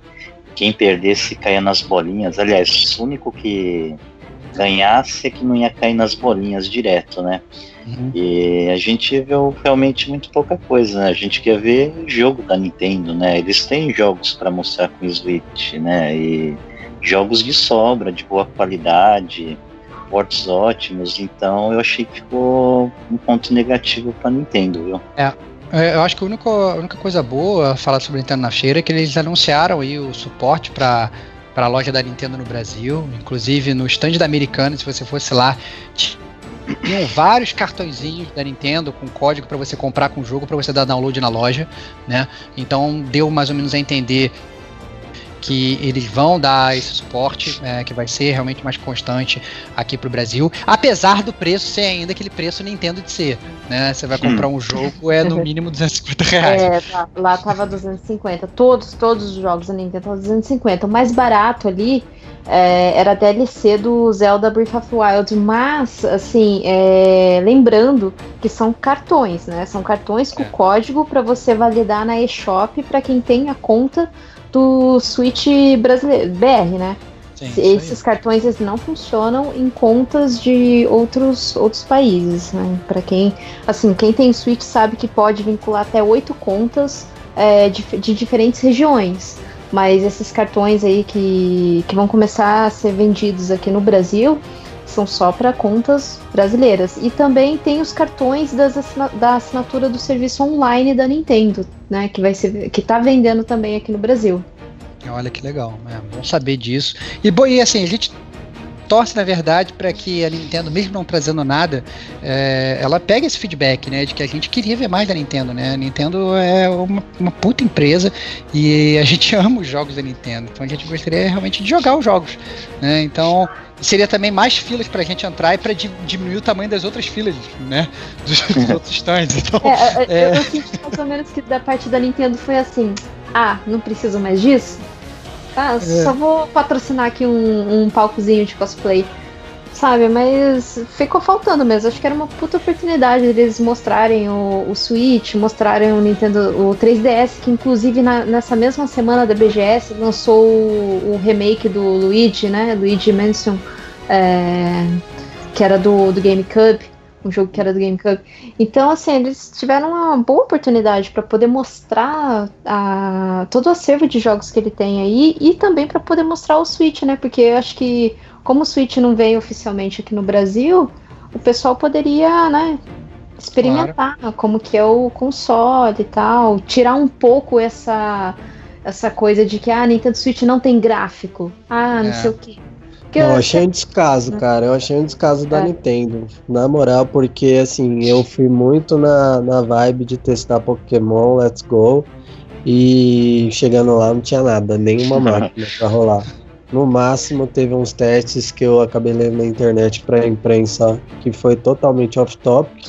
quem perdesse caía nas bolinhas. Aliás, o único que ganhasse é que não ia cair nas bolinhas direto, né? Uhum. E a gente viu realmente muito pouca coisa, né? A gente quer ver jogo da Nintendo, né? Eles têm jogos para mostrar com o Switch, né? E jogos de sobra, de boa qualidade portos ótimos, então eu achei que ficou um ponto negativo para Nintendo, viu? É. Eu acho que a única, a única coisa boa falar sobre a Nintendo na feira é que eles anunciaram aí o suporte para para a loja da Nintendo no Brasil, inclusive no stand da Americana, se você fosse lá, tinham vários cartõezinhos da Nintendo com código para você comprar com o jogo para você dar download na loja, né? Então deu mais ou menos a entender que eles vão dar esse suporte, é, que vai ser realmente mais constante aqui para o Brasil, apesar do preço ser ainda aquele preço Nintendo de ser, né? Você vai comprar um jogo é no mínimo 250 reais. É, tá, lá tava 250. Todos, todos os jogos da Nintendo estavam 250. O mais barato ali é, era a DLC do Zelda Breath of the Wild, mas assim, é, lembrando que são cartões, né? São cartões com É. código para você validar na eShop para quem tem a conta do Switch brasileiro, BR, né? Sim. Esses cartões eles não funcionam em contas de outros, outros países, né? Para quem, assim, quem tem Switch sabe que pode vincular até oito contas é, de, de diferentes regiões. Mas esses cartões aí que, que vão começar a ser vendidos aqui no Brasil são só para contas brasileiras. E também tem os cartões assina- da assinatura do serviço online da Nintendo, né? Que vai ser, que tá vendendo também aqui no Brasil. Olha que legal, é bom saber disso. E, bom, e assim, a gente torce, na verdade, para que a Nintendo, mesmo não trazendo nada, é, ela pegue esse feedback, né, de que a gente queria ver mais da Nintendo, né? A Nintendo é uma, uma puta empresa e a gente ama os jogos da Nintendo, então a gente gostaria realmente de jogar os jogos, né? Então seria também mais filas pra gente entrar e para diminuir o tamanho das outras filas, né? Dos, dos outros stands. Então, É, É. Eu, eu senti mais ou menos que da parte da Nintendo foi assim: ah, não preciso mais disso? Tá, É. só vou patrocinar aqui um, um palcozinho de cosplay. Sabe, mas ficou faltando mesmo. Acho que era uma puta oportunidade deles mostrarem o, o Switch, mostrarem o Nintendo, o 3DS, que inclusive na- nessa mesma semana da BGS lançou o, o remake do Luigi, né? Luigi Mansion, é, que era do, do GameCube, um jogo que era do GameCube. Então, assim, eles tiveram uma boa oportunidade para poder mostrar a, todo o acervo de jogos que ele tem aí e também para poder mostrar o Switch, né? Porque eu acho que, como o Switch não veio oficialmente aqui no Brasil, o pessoal poderia, né? Experimentar como que é o console e tal, tirar um pouco essa essa coisa de que ah, Nintendo Switch não tem gráfico, ah, não É. sei o que. Porque Eu eu- achei um descaso, cara. Eu achei um descaso da É. Nintendo. Na moral, porque assim, eu fui muito na, na vibe de testar Pokémon Let's Go. E chegando lá não tinha nada, nenhuma máquina pra rolar. No máximo teve uns testes que eu acabei lendo na internet pra imprensa que foi totalmente off-topic.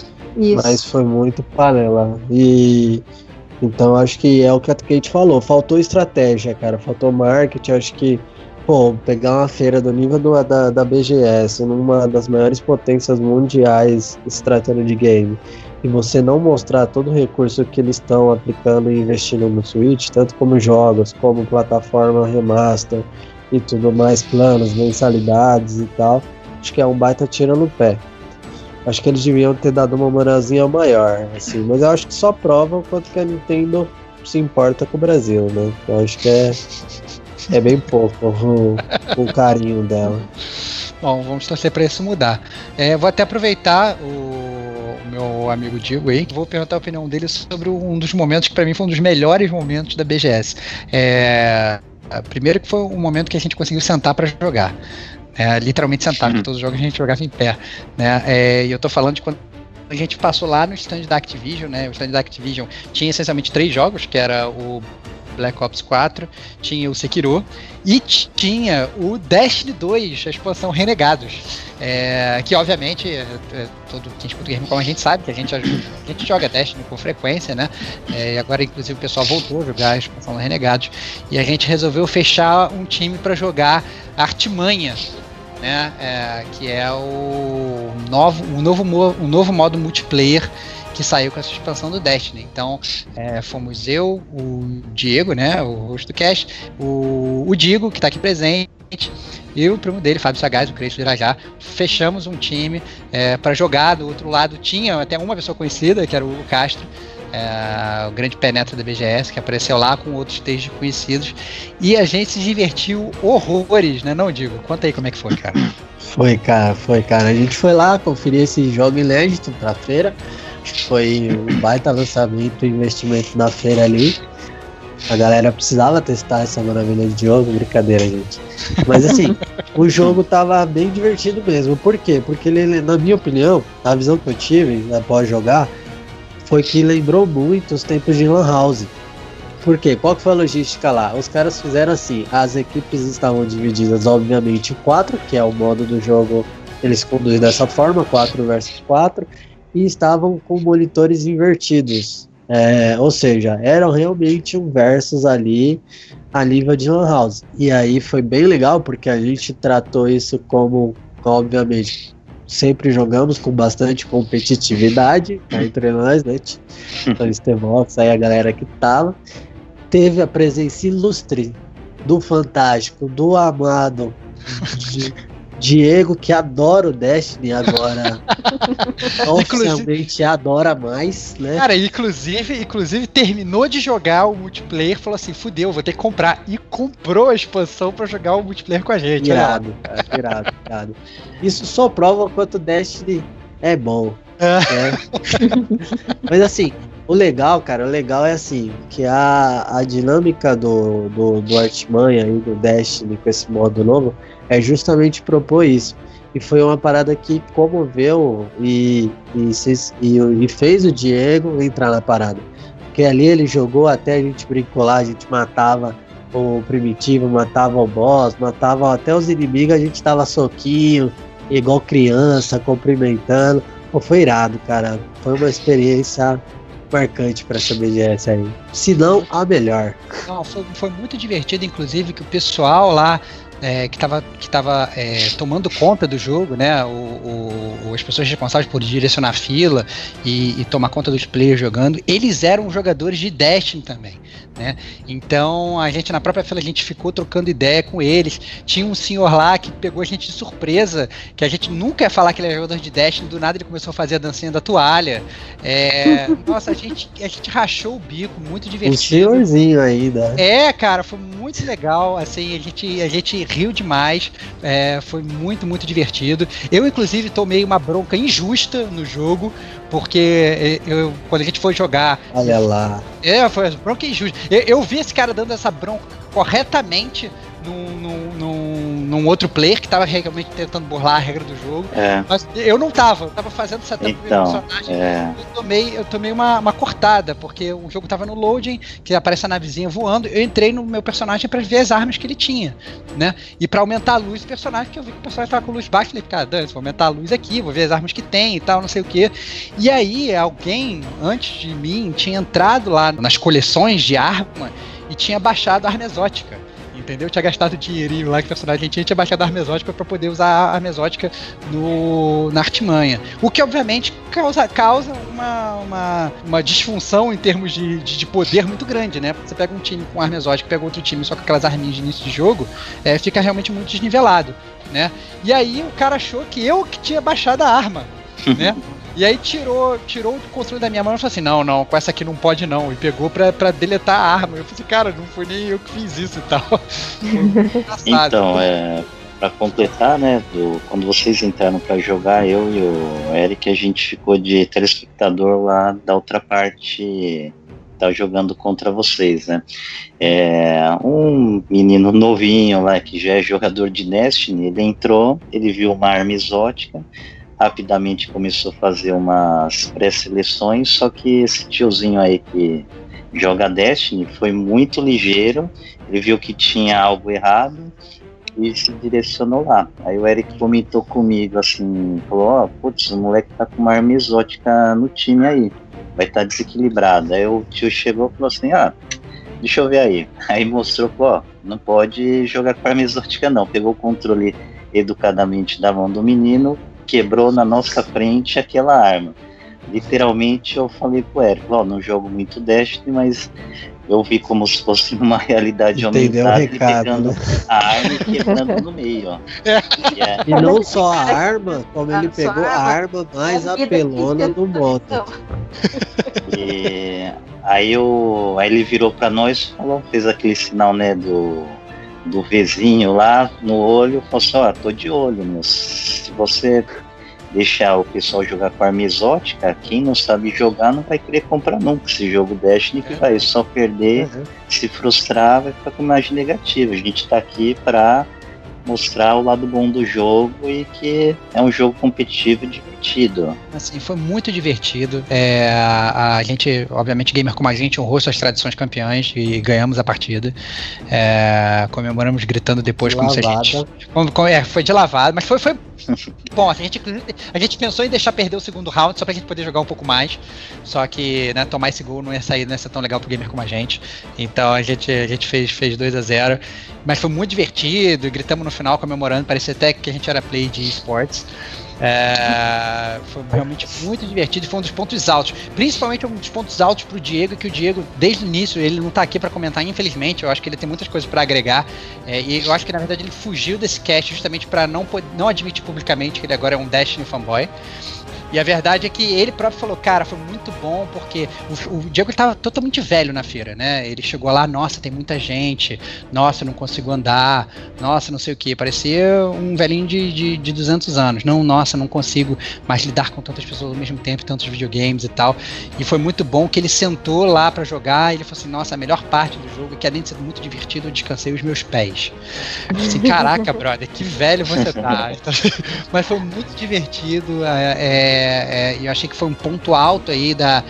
Mas foi muito panela. E então acho que é o que a Kate falou. Faltou estratégia, cara. Faltou marketing. Acho que, pô, pegar uma feira do nível do- da, da BGS, numa das maiores potências mundiais se tratando de game, e você não mostrar todo o recurso que eles estão aplicando e investindo no Switch, tanto como jogos, como plataforma remaster e tudo mais, planos, mensalidades e tal, acho que é um baita tiro no pé. Acho que eles deviam ter dado uma moralzinha maior, assim, mas eu acho que só prova o quanto que a Nintendo se importa com o Brasil, né? Eu acho que é, é bem pouco o, o carinho dela. Bom, vamos torcer para isso mudar. É, vou até aproveitar o, meu amigo Diego aí, vou perguntar a opinião dele sobre um dos momentos que para mim foi um dos melhores momentos da BGS. É, primeiro que foi o momento que a gente conseguiu sentar para jogar. É, literalmente sentar, porque todos os jogos a gente jogava em pé. Né? É, e eu tô falando de quando a gente passou lá no stand da Activision, né? O stand da Activision tinha essencialmente três jogos, que era o Black Ops 4, tinha o Sekiro e tinha o Destiny 2, a expansão Renegados. É, que obviamente é, é, todo quem escuta game como a gente sabe que a gente, a gente joga Destiny com frequência, né? É, e agora inclusive o pessoal voltou a jogar a expansão Renegados e a gente resolveu fechar um time para jogar Artimanha, né? É, que é o novo, o novo, o novo modo multiplayer que saiu com essa expansão do Destiny. Então, é, fomos eu, o Diego, né, o host do cast, o, o Digo, que está aqui presente, e o primo dele, Fábio Sagaz, o Crespo de Irajá, fechamos um time é, para jogar. Do outro lado tinha até uma pessoa conhecida, que era o Castro, é, o grande penetra da BGS, que apareceu lá com outros textos conhecidos, e a gente se divertiu horrores, né, não Digo? Conta aí como é que foi, cara. Foi, cara, foi, cara. A gente foi lá conferir esse jogo inédito pra feira. Foi um baita lançamento e investimento da feira ali. A galera precisava testar essa maravilha de jogo, brincadeira, gente. Mas assim, o jogo tava bem divertido mesmo. Por quê? Porque ele, na minha opinião, a visão que eu tive após jogar foi que lembrou muito os tempos de Lan House. Por quê? Qual que foi a logística lá? Os caras fizeram assim, as equipes estavam divididas, obviamente, em quatro, que é o modo do jogo, eles conduzem dessa forma, 4 versus 4, e estavam com monitores invertidos. É, ou seja, eram realmente um versus ali a nível de Lan House. E aí foi bem legal, porque a gente tratou isso como, obviamente, sempre jogamos com bastante competitividade cá entre nós, né? Então, Stevox, aí a galera que tava. Teve a presença ilustre do Fantástico, do amado de- Diego, que adora o Destiny agora. oficialmente adora mais, né? Cara, inclusive, inclusive terminou de jogar o multiplayer, falou assim, fudeu, vou ter que comprar. E comprou a expansão pra jogar o multiplayer com a gente. Irado, cara, irado, irado. Isso só prova o quanto o Destiny é bom. É. né? Mas assim, o legal, cara, o legal é assim, que a, a dinâmica do, do, do Artimanha e do Destiny com esse modo novo é justamente propor isso. E foi uma parada que comoveu e, e, e, e fez o Diego entrar na parada. Porque ali ele jogou até a gente brincou lá, a gente matava o primitivo, matava o boss, matava até os inimigos, a gente tava soquinho, igual criança, cumprimentando. Pô, foi irado, cara. Foi uma experiência marcante pra essa BGS aí. Se não, a melhor. Não, foi, foi muito divertido, inclusive, que o pessoal lá é, que estava que tava, é, tomando conta do jogo, né? O, o- as pessoas responsáveis por direcionar a fila e, e tomar conta dos players jogando, eles eram jogadores de Destiny também. Né? Então a gente na própria fila a gente ficou trocando ideia com eles. Tinha um senhor lá que pegou a gente de surpresa, que a gente nunca ia falar que ele era jogador de Destiny, do nada ele começou a fazer a dancinha da toalha. É, nossa, a gente, a gente rachou o bico, muito Um divertido. senhorzinho ainda. É, cara, foi muito legal. Assim, a gente, a gente riu demais. é, foi muito, muito divertido. Eu, inclusive, tomei uma bronca injusta no jogo, porque é, eu, quando a gente foi jogar. Olha lá. É, foi bronca injusta. Eu, eu vi esse cara dando essa bronca corretamente num, num, num, num outro player que tava realmente tentando burlar a regra do jogo. É, Mas eu não tava, eu tava fazendo setup do então, personagem. é, Eu tomei, eu tomei uma, uma cortada, porque o jogo tava no loading, que aparece a navezinha voando. Eu entrei no meu personagem pra ver as armas que ele tinha, né? E pra aumentar a luz do personagem, que eu vi que o personagem tava com luz baixa. Falei, cara, dane vou aumentar a luz aqui, vou ver as armas que tem e tal, não sei o que. E aí, alguém antes de mim tinha entrado lá nas coleções de arma e tinha baixado a arma exótica. Entendeu? Tinha gastado dinheirinho lá que o personagem tinha, tinha baixado a arma exótica pra poder usar a arma exótica no, na artimanha. O que obviamente causa, causa uma, uma, uma disfunção em termos de, de, de poder muito grande, né? Você pega um time com arma exótica, pega outro time só com aquelas arminhas de início de jogo, é, fica realmente muito desnivelado, né? E aí o cara achou que eu que tinha baixado a arma, né? E aí tirou, tirou o controle da minha mão e falou assim: não, não, com essa aqui não pode não. E pegou pra, pra deletar a arma. Eu falei assim, cara, não foi nem eu que fiz isso e tal. Então, é, para completar, né, do- quando vocês entraram para jogar, eu e o Eric, a gente ficou de telespectador lá da outra parte, tá jogando contra vocês, né. É, um menino novinho lá, que já é jogador de Destiny, ele entrou, ele viu uma arma exótica, rapidamente começou a fazer umas pré-seleções, só que esse tiozinho aí que joga Destiny foi muito ligeiro, ele viu que tinha algo errado, e se direcionou lá. Aí o Eric comentou comigo assim, falou, ó, putz, o moleque tá com uma arma exótica no time aí, vai estar tá desequilibrado. Aí o tio chegou e falou assim, ah, deixa eu ver aí. Aí mostrou, ó, não pode jogar com arma exótica não. Pegou o controle educadamente da mão do menino, quebrou na nossa frente aquela arma. Literalmente eu falei pro Eric, ó, não jogo muito Destiny, mas eu vi como se fosse uma realidade Entendeu o aumentada e recado, pegando né? a arma e quebrando no meio, ó. E é- E não só a arma, como ele Ah, pegou a arma. mais A que do moto. Não. E aí, o, aí ele virou pra nós e falou, fez aquele sinal, né, do, do vizinho lá no olho, falou assim, ó, tô de olho, meu. Se você deixar o pessoal jogar com arma exótica, quem não sabe jogar não vai querer comprar nunca esse jogo Destiny que vai só perder, Uhum. se frustrar, vai ficar com imagem negativa. A gente tá aqui pra mostrar o lado bom do jogo e que é um jogo competitivo e divertido. Assim, foi muito divertido. É, a, a gente, obviamente, gamer como a gente, honrou suas tradições campeãs e ganhamos a partida. É, comemoramos gritando depois como se a gente. Como- como- é, foi de lavada, mas foi, foi bom. A gente, a gente pensou em deixar perder o segundo round só pra gente poder jogar um pouco mais. Só que né, tomar esse gol não ia sair, não ia ser tão legal pro gamer como a gente. Então a gente, a gente fez, fez 2 a 0 Mas foi muito divertido, gritamos no final comemorando, parecia até que a gente era play de esportes. É, foi realmente muito divertido e foi um dos pontos altos. Principalmente um dos pontos altos pro Diego, que o Diego, desde o início, ele não tá aqui para comentar, infelizmente. Eu acho que ele tem muitas coisas para agregar. É, e eu acho que na verdade ele fugiu desse cast justamente para não, não admitir publicamente que ele agora é um Destiny fanboy. E a verdade é que ele próprio falou, cara, foi muito bom, porque o, o Diego estava totalmente velho na feira, né? Ele chegou lá, nossa, tem muita gente, nossa, eu não consigo andar, nossa, não sei o que. Parecia um velhinho de, de, de 200 anos. Não, nossa, não consigo mais lidar com tantas pessoas ao mesmo tempo, tantos videogames e tal. E foi muito bom que ele sentou lá para jogar e ele falou assim, nossa, a melhor parte do jogo, é que além de ser muito divertido, eu descansei os meus pés. Eu falei assim, caraca, brother, que velho você tá. Mas foi muito divertido. É, é, é, eu achei que foi um ponto alto aí da,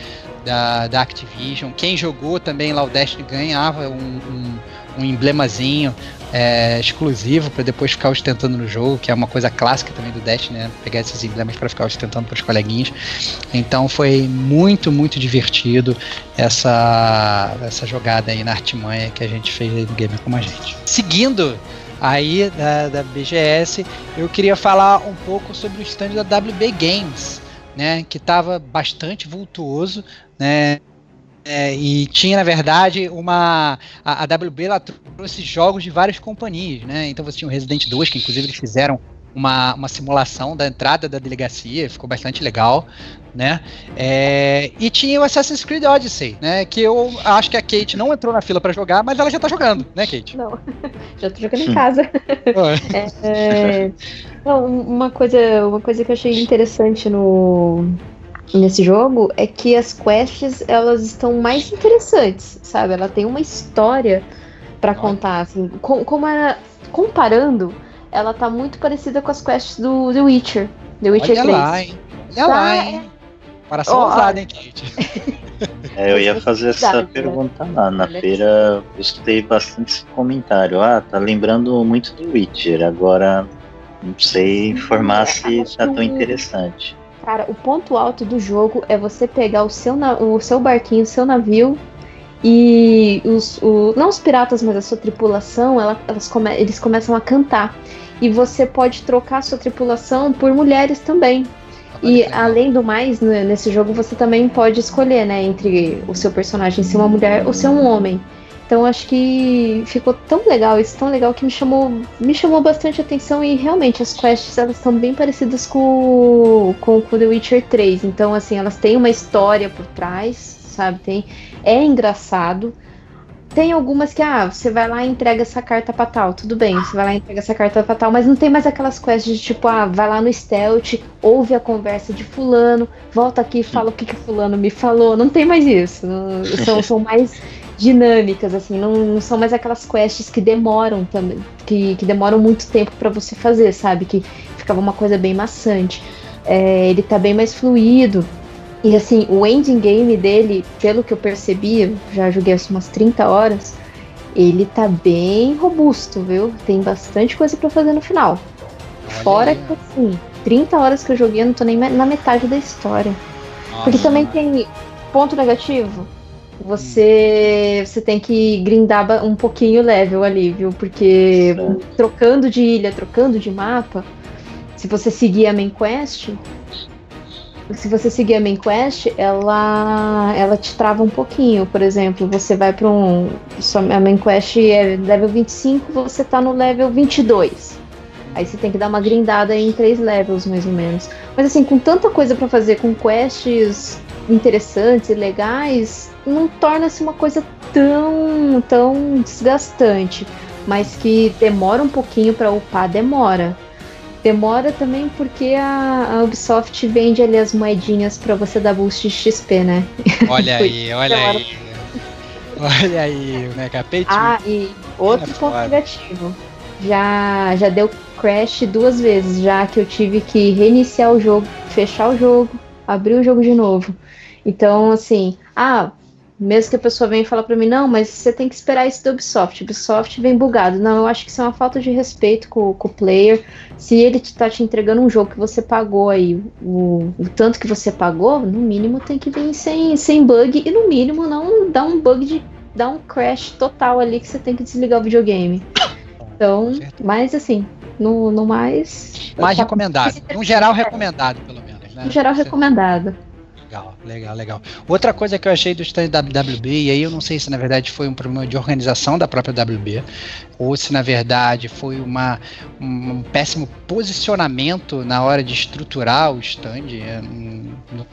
da, da Activision. Quem jogou também lá o Destiny ganhava um, um, um emblemazinho é, exclusivo para depois ficar ostentando no jogo, que é uma coisa clássica também do Destiny, né? Pegar esses emblemas para ficar ostentando para os coleguinhas. Então foi muito, muito divertido essa, essa jogada aí na artimanha que a gente fez aí no Gamer Como a Gente. Seguindo aí da, da BGS, eu queria falar um pouco sobre o stand da WB Games, né, que estava bastante vultuoso, né, é, e tinha na verdade uma a, a WB ela trouxe jogos de várias companhias, né? Então você tinha o Resident 2 que inclusive eles fizeram uma, uma simulação da entrada da delegacia, ficou bastante legal, né? É, e tinha o Assassin's Creed Odyssey, né? Que eu acho que a Kate não entrou na fila para jogar, mas ela já tá jogando, né, Kate? Não, já tô jogando em casa. É, não, uma coisa, uma coisa que eu achei interessante no nesse jogo é que as quests elas estão mais interessantes, sabe? Ela tem uma história para contar, assim, com, como era comparando ela tá muito parecida com as quests do The Witcher. The Witcher Olha 3. lá, hein? Olha Tá, lá, hein? Coração Ó, ousado, olha. hein, Kate? É, eu ia fazer essa Verdade, né? pergunta lá. Na feira eu escutei bastante esse comentário. Ah, tá lembrando muito do Witcher. Agora não sei informar se tá tão interessante. Cara, o ponto alto do jogo é você pegar o seu, o seu barquinho, o seu navio e os, o- não os piratas, mas a sua tripulação, ela- elas come- eles começam a cantar. E você pode trocar a sua tripulação por mulheres também. E que legal. além do mais, né, nesse jogo você também pode escolher, né, entre o seu personagem ser uma mulher ou ser um homem. Então acho que ficou tão legal, isso tão legal que me chamou, me chamou bastante atenção e realmente as quests elas estão bem parecidas com, com, com The Witcher 3. Então assim, elas têm uma história por trás, sabe? Tem é engraçado. Tem algumas que, ah, você vai lá e entrega essa carta pra tal, tudo bem, você vai lá e entrega essa carta pra tal, mas não tem mais aquelas quests de tipo, ah, vai lá no stealth, ouve a conversa de fulano, volta aqui e fala o que, que fulano me falou, não tem mais isso, não- são, são mais dinâmicas, assim, não, não são mais aquelas quests que demoram também, que, que demoram muito tempo pra você fazer, sabe, que ficava uma coisa bem maçante. É, ele tá bem mais fluido, e assim, o ending game dele, pelo que eu percebi, já joguei umas 30 horas, ele tá bem robusto, viu? Tem bastante coisa pra fazer no final. Olha Fora aí. que assim, 30 horas que eu joguei, eu não tô nem na metade da história. Porque Nossa. também tem ponto negativo. Você, você tem que grindar um pouquinho o level ali, viu? Porque Certo. trocando de ilha, trocando de mapa, se você seguir a main quest, se você seguir a main quest, ela, ela te trava um pouquinho. Por exemplo, você vai para um. A main quest é level 25, você tá no level 22. Aí você tem que dar uma grindada em três levels, mais ou menos. Mas assim, com tanta coisa pra fazer, com quests interessantes e legais, não torna-se uma coisa tão, tão desgastante. Mas que demora um pouquinho pra upar, demora. Demora também porque a, a Ubisoft vende ali as moedinhas pra você dar boost de XP, né? Olha aí, olha Demora. aí. Olha aí, né, capete? Ah, e outro É ponto negativo. Já, já deu crash duas vezes, já que eu tive que reiniciar o jogo, fechar o jogo, abrir o jogo de novo. Então, assim, ah, mesmo que a pessoa venha falar pra mim, não, mas você tem que esperar isso da Ubisoft. Ubisoft vem bugado. Não, eu acho que isso é uma falta de respeito com, com o player. Se ele te- tá te entregando um jogo que você pagou aí, o, o tanto que você pagou, no mínimo tem que vir sem, sem bug e no mínimo não dá um bug de dar um crash total ali que você tem que desligar o videogame. Então, Certo. mas assim, no, no mais. Mais recomendado. No geral, recomendado, pelo menos, né? No geral, recomendado. Legal, legal, legal. Outra coisa que eu achei do stand da WB, e aí eu não sei se na verdade foi um problema de organização da própria WB, ou se na verdade foi uma, um, péssimo posicionamento na hora de estruturar o stand. é, Não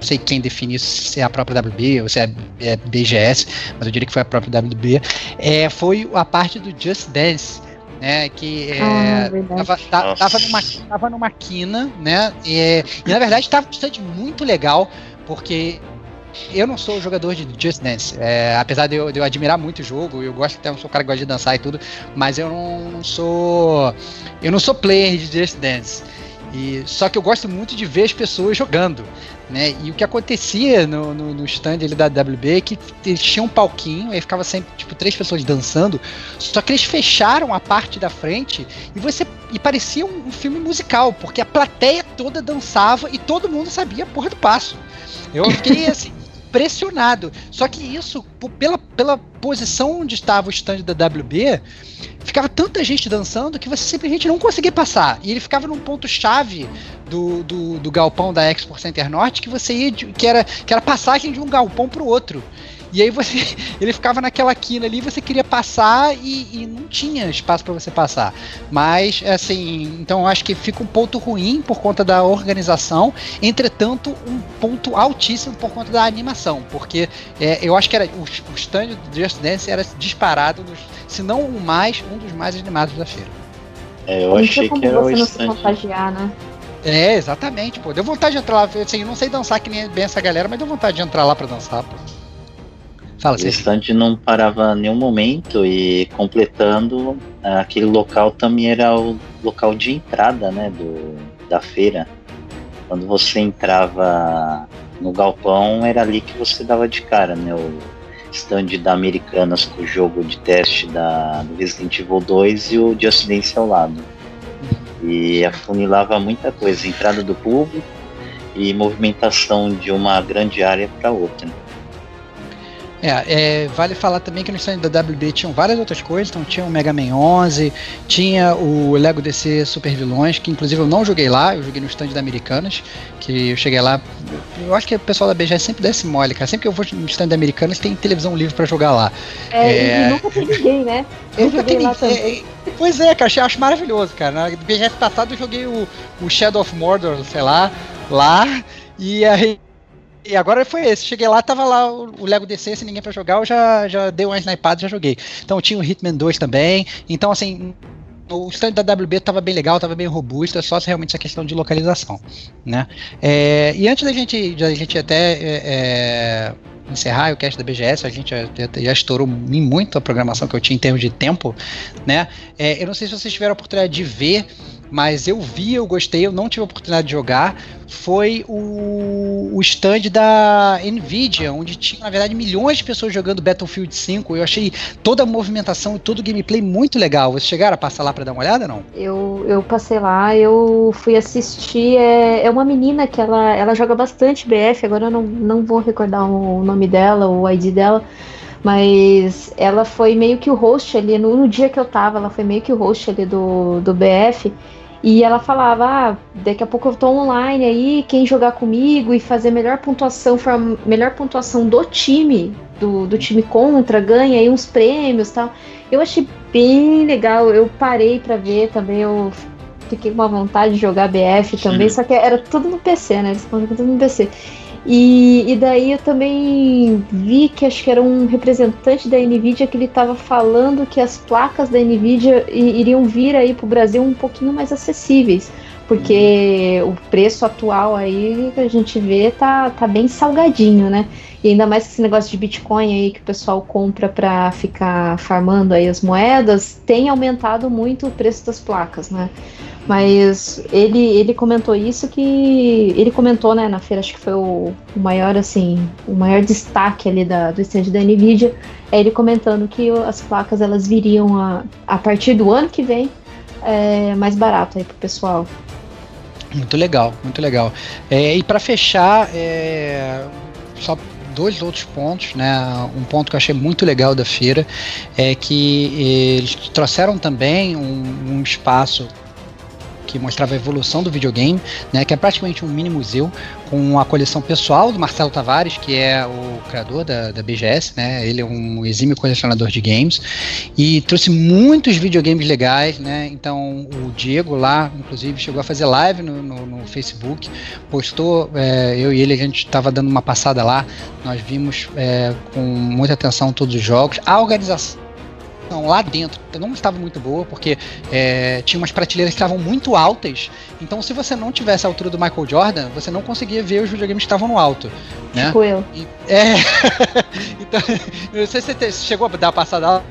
sei quem define isso, se é a própria WB ou se é, é BGS, mas eu diria que foi a própria WB. É, foi a parte do Just Dance. Né, que é, Ah, verdade. tava, ta- tava numa, tava numa quina, né? E, e na verdade estava um stand muito legal, porque eu não sou jogador de Just Dance. é, apesar de eu, de eu admirar muito o jogo, eu gosto até, eu sou um cara que gosta de dançar e tudo, mas eu não, não sou. Eu não sou player de Just Dance. E, só que eu gosto muito de ver as pessoas jogando. Né? E o que acontecia no, no, no stand ali da WB é que eles tinham um palquinho, aí ficava sempre tipo três pessoas dançando, só que eles fecharam a parte da frente e você e parecia um, um filme musical, porque a plateia toda dançava e todo mundo sabia a porra do passo. Eu fiquei assim impressionado. Só que isso, pela, pela posição onde estava o stand da WB, ficava tanta gente dançando que você simplesmente não conseguia passar. E ele ficava num ponto chave do, do, do galpão da Expo Center Norte que você ia de- que era que era passagem de um galpão para o outro. E aí você ele ficava naquela quina ali, você queria passar e, e não tinha espaço para você passar. Mas assim, então eu acho que fica um ponto ruim por conta da organização, entretanto um ponto altíssimo por conta da animação, porque é, eu acho que era o, o stand do Just Dance era disparado, dos, se não o mais, um dos mais animados da feira. É, eu não achei que era o você não se stand. contagiar, né? É, exatamente, pô. Deu vontade de entrar lá. Assim, eu não sei dançar que nem bem essa galera, mas deu vontade de entrar lá pra dançar, pô. Fala, O stand não parava nenhum momento e completando, aquele local também era o local de entrada, né, do, da feira. Quando você entrava no galpão, era ali que você dava de cara, né, o stand da Americanas com o jogo de teste da, do Resident Evil 2 e o de acidente ao lado. E afunilava muita coisa, entrada do público e movimentação de uma grande área para outra. É, é, vale falar também que no stand da WB tinham várias outras coisas, então tinha o Mega Man 11, tinha o Lego DC Super Vilões, que inclusive eu não joguei lá, eu joguei no stand da Americanas, que eu cheguei lá, eu acho que o pessoal da BGS sempre desce mole, cara, sempre que eu vou no stand da Americanas tem televisão livre para jogar lá. É, é... e nunca tem ninguém, né? Eu nunca joguei lá também. É, pois é, cara, eu acho maravilhoso, cara. Na BGS passado eu joguei o, o Shadow of Mordor, sei lá, lá, e aí e agora foi esse. Cheguei lá, tava lá o, Lego DC, sem ninguém para jogar, eu já, já dei uma snipada já joguei. Então tinha o Hitman 2 também. Então, assim, o stand da WB tava bem legal, tava bem robusto, é só realmente essa questão de localização, né? É, e antes da gente, da gente até é, é encerrar o cast da BGS, a gente já, já, estourou muito a programação que eu tinha em termos de tempo, né? É, eu não sei se vocês tiveram a oportunidade de ver mas eu vi, eu gostei, eu não tive a oportunidade de jogar, foi o, o stand da Nvidia, onde tinha, na verdade, milhões de pessoas jogando Battlefield 5. Eu achei toda a movimentação e todo o gameplay muito legal. Vocês chegaram a passar lá para dar uma olhada, não? Eu, eu passei lá, eu fui assistir. É, é uma menina que ela, ela joga bastante BF, agora eu não, não vou recordar o nome dela, o ID dela. Mas ela foi meio que o host ali, no, no dia que eu tava, ela foi meio que o host ali do, do BF. E ela falava: ah, daqui a pouco eu tô online aí, quem jogar comigo e fazer melhor pontuação, melhor pontuação do time, do, do time contra, ganha aí uns prêmios tal. Eu achei bem legal, eu parei para ver também, eu fiquei com uma vontade de jogar BF também, Sim. só que era tudo no PC, né? Eles jogando tudo no PC. E, e daí eu também vi que acho que era um representante da Nvidia que ele estava falando que as placas da Nvidia iriam vir aí para o Brasil um pouquinho mais acessíveis, porque o preço atual aí que a gente vê tá, tá bem salgadinho, né? E ainda mais que esse negócio de Bitcoin aí que o pessoal compra para ficar farmando aí as moedas, tem aumentado muito o preço das placas, né? Mas ele, ele comentou isso que. Ele comentou, né, na feira, acho que foi o, o maior, assim, o maior destaque ali da, do stand da Nvidia. É ele comentando que as placas elas viriam a, a partir do ano que vem é, mais barato aí pro pessoal. Muito legal, muito legal. É, e para fechar, é, só dois outros pontos, né? Um ponto que eu achei muito legal da feira é que eles trouxeram também um, um espaço que mostrava a evolução do videogame, né, que é praticamente um mini museu com a coleção pessoal do Marcelo Tavares, que é o criador da, da BGS, né, ele é um exímio colecionador de games e trouxe muitos videogames legais, né, então o Diego lá, inclusive, chegou a fazer live no, no, no Facebook, postou, é, eu e ele, a gente estava dando uma passada lá, nós vimos é, com muita atenção todos os jogos, a organização lá dentro não estava muito boa, porque é, tinha umas prateleiras que estavam muito altas. Então, se você não tivesse a altura do Michael Jordan, você não conseguia ver os videogames que estavam no alto. Né? Tipo eu. E, é. então, não sei se você chegou a dar a passada lá.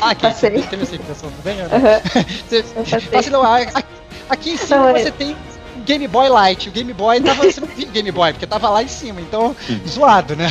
Ah, aqui, Passei. você teve essa impressão também? Uhum. você, assim, não, aqui, aqui em cima não, você é. tem Game Boy Light. O Game Boy tava. Você não via Game Boy, porque tava lá em cima, então zoado, né?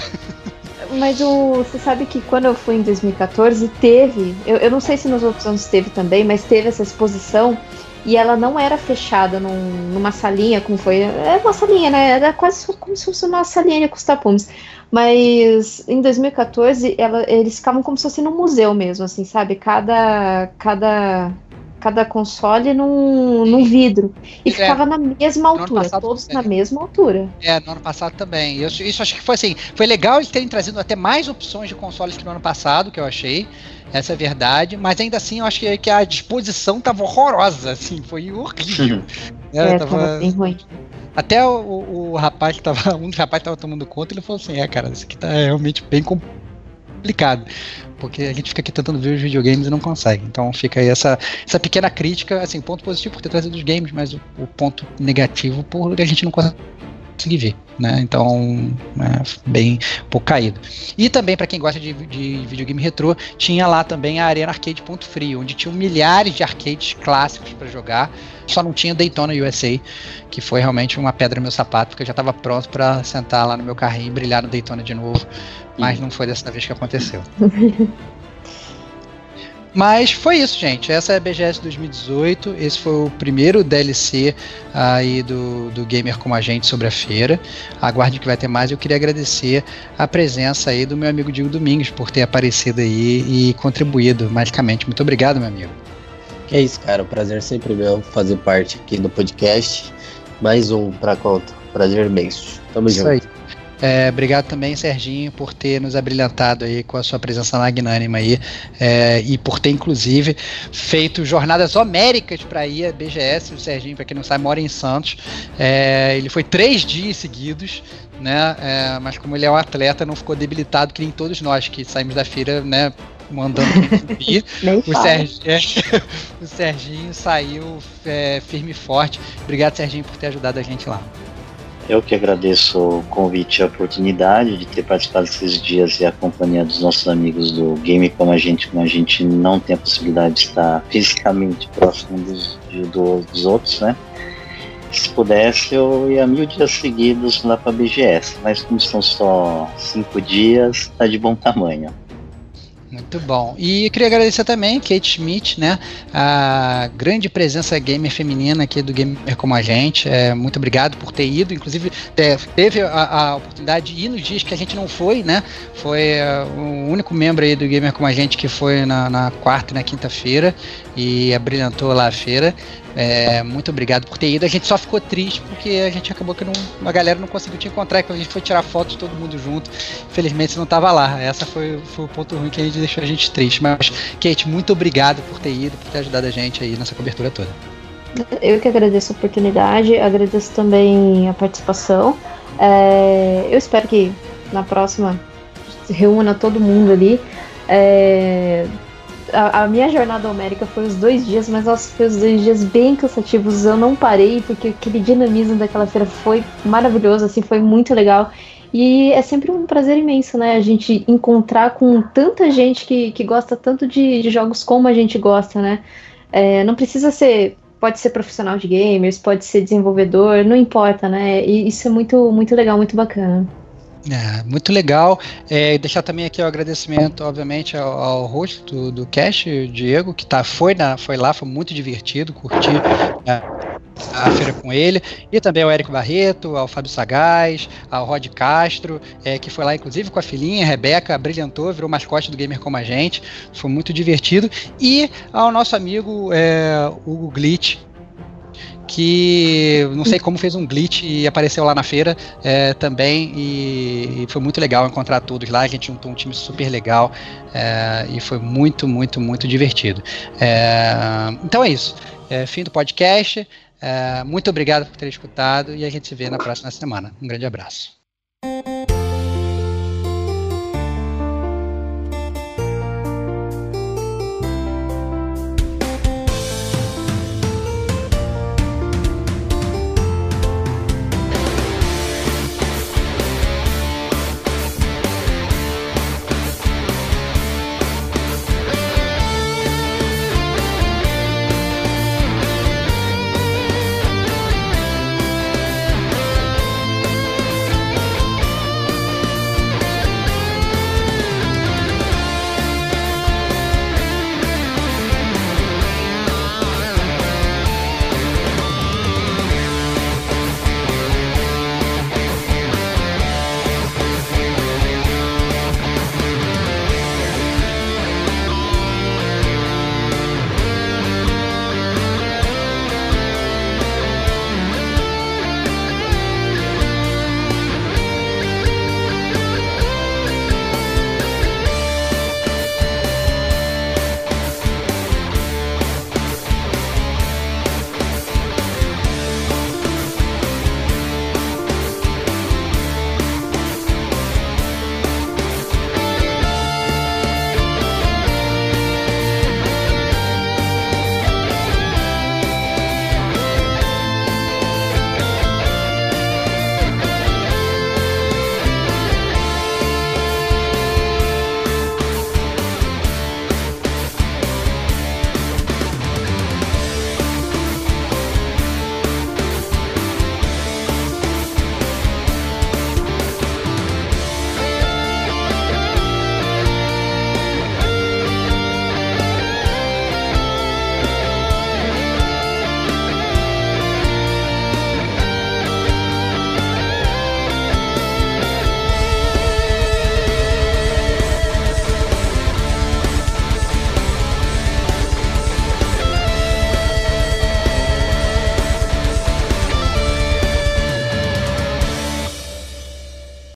Mas o, você sabe que quando eu fui em 2014, teve. Eu, eu não sei se nos outros anos teve também, mas teve essa exposição e ela não era fechada num, numa salinha, como foi. É uma salinha, né? Era quase como se fosse uma salinha com os tapumes. Mas em 2014, ela, eles ficavam como se fosse num museu mesmo, assim, sabe? Cada, cada cada console num, num vidro. E é, ficava na mesma altura, todos também. na mesma altura. É, no ano passado também. Isso, isso acho que foi assim. Foi legal eles terem trazido até mais opções de consoles que no ano passado, que eu achei. Essa é a verdade, mas ainda assim eu acho que, que a disposição tava horrorosa, assim, foi horrível. é, é tava... tava bem ruim. Até o, o, o, rapaz que tava, um dos rapazes que tava tomando conta, ele falou assim, é, cara, isso aqui tá realmente bem complicado porque a gente fica aqui tentando ver os videogames e não consegue. Então fica aí essa, essa pequena crítica, assim, ponto positivo por ter trazido os games, mas o, o ponto negativo por a gente não consegue consegui ver. Né? Então, é, bem pouco caído. E também, para quem gosta de, de videogame retrô, tinha lá também a Arena Arcade Ponto Frio, onde tinham milhares de arcades clássicos para jogar. Só não tinha Daytona USA, que foi realmente uma pedra no meu sapato, porque eu já estava pronto para sentar lá no meu carrinho e brilhar no Daytona de novo. Mas não foi dessa vez que aconteceu. Mas foi isso, gente. Essa é a BGS 2018. Esse foi o primeiro DLC aí do, do Gamer como a gente sobre a feira. Aguarde que vai ter mais. Eu queria agradecer a presença aí do meu amigo Diego Domingos por ter aparecido aí e contribuído magicamente. Muito obrigado, meu amigo. Que é isso, cara. O prazer é sempre meu fazer parte aqui do podcast. Mais um pra conta. Prazer imenso. Tamo isso junto. Aí. É, obrigado também, Serginho, por ter nos abrilhantado aí com a sua presença magnânima aí é, e por ter, inclusive, feito jornadas homéricas para ir a BGS. O Serginho, para quem não sabe, mora em Santos. É, ele foi três dias seguidos, né? É, mas como ele é um atleta, não ficou debilitado que nem todos nós que saímos da feira, né? Mandando subir. o, Serginho, o Serginho saiu é, firme e forte. Obrigado, Serginho, por ter ajudado a gente lá. Eu que agradeço o convite e a oportunidade de ter participado desses dias e a companhia dos nossos amigos do Game como a gente, como a gente não tem a possibilidade de estar fisicamente próximo dos, dos outros, né? Se pudesse, eu ia mil dias seguidos lá para a BGS, mas como são só cinco dias, tá de bom tamanho. Muito bom. E queria agradecer também Kate Schmidt, né? A grande presença gamer feminina aqui do Gamer Como a Gente. É, muito obrigado por ter ido. Inclusive, teve a, a, oportunidade de ir nos dias que a gente não foi, né? Foi uh, o único membro aí do Gamer Como a Gente que foi na, na quarta e na quinta-feira e abrilhantou lá a feira. É, muito obrigado por ter ido. A gente só ficou triste porque a gente acabou que não, a galera não conseguiu te encontrar. Quando a gente foi tirar fotos todo mundo junto, infelizmente você não estava lá. Essa foi, foi o ponto ruim que a gente deixou a gente triste. Mas, Kate, muito obrigado por ter ido, por ter ajudado a gente aí nessa cobertura toda. Eu que agradeço a oportunidade, agradeço também a participação. É, eu espero que na próxima reúna todo mundo ali. É, a, a, minha jornada homérica foi os dois dias, mas nossa, foi os dois dias bem cansativos. Eu não parei, porque aquele dinamismo daquela feira foi maravilhoso, assim, foi muito legal. E é sempre um prazer imenso, né? A gente encontrar com tanta gente que, que gosta tanto de, de jogos como a gente gosta, né? É, não precisa ser. Pode ser profissional de gamers, pode ser desenvolvedor, não importa, né? E isso é muito, muito legal, muito bacana. É, muito legal. É, deixar também aqui o agradecimento, obviamente, ao, host do, Cast, Diego, que tá, foi, na, foi lá, foi muito divertido, curti é, a feira com ele. E também ao Érico Barreto, ao Fábio Sagaz, ao Rod Castro, é, que foi lá, inclusive, com a filhinha, a Rebeca, brilhantou, virou mascote do Gamer Como a Gente. Foi muito divertido. E ao nosso amigo é, Hugo Glitch, que não sei como fez um glitch e apareceu lá na feira é, também e, e, foi muito legal encontrar todos lá, a gente juntou um time super legal é, e foi muito, muito, muito divertido. É, então é isso, é, fim do podcast, é, muito obrigado por ter escutado e a gente se vê na próxima semana. Um grande abraço.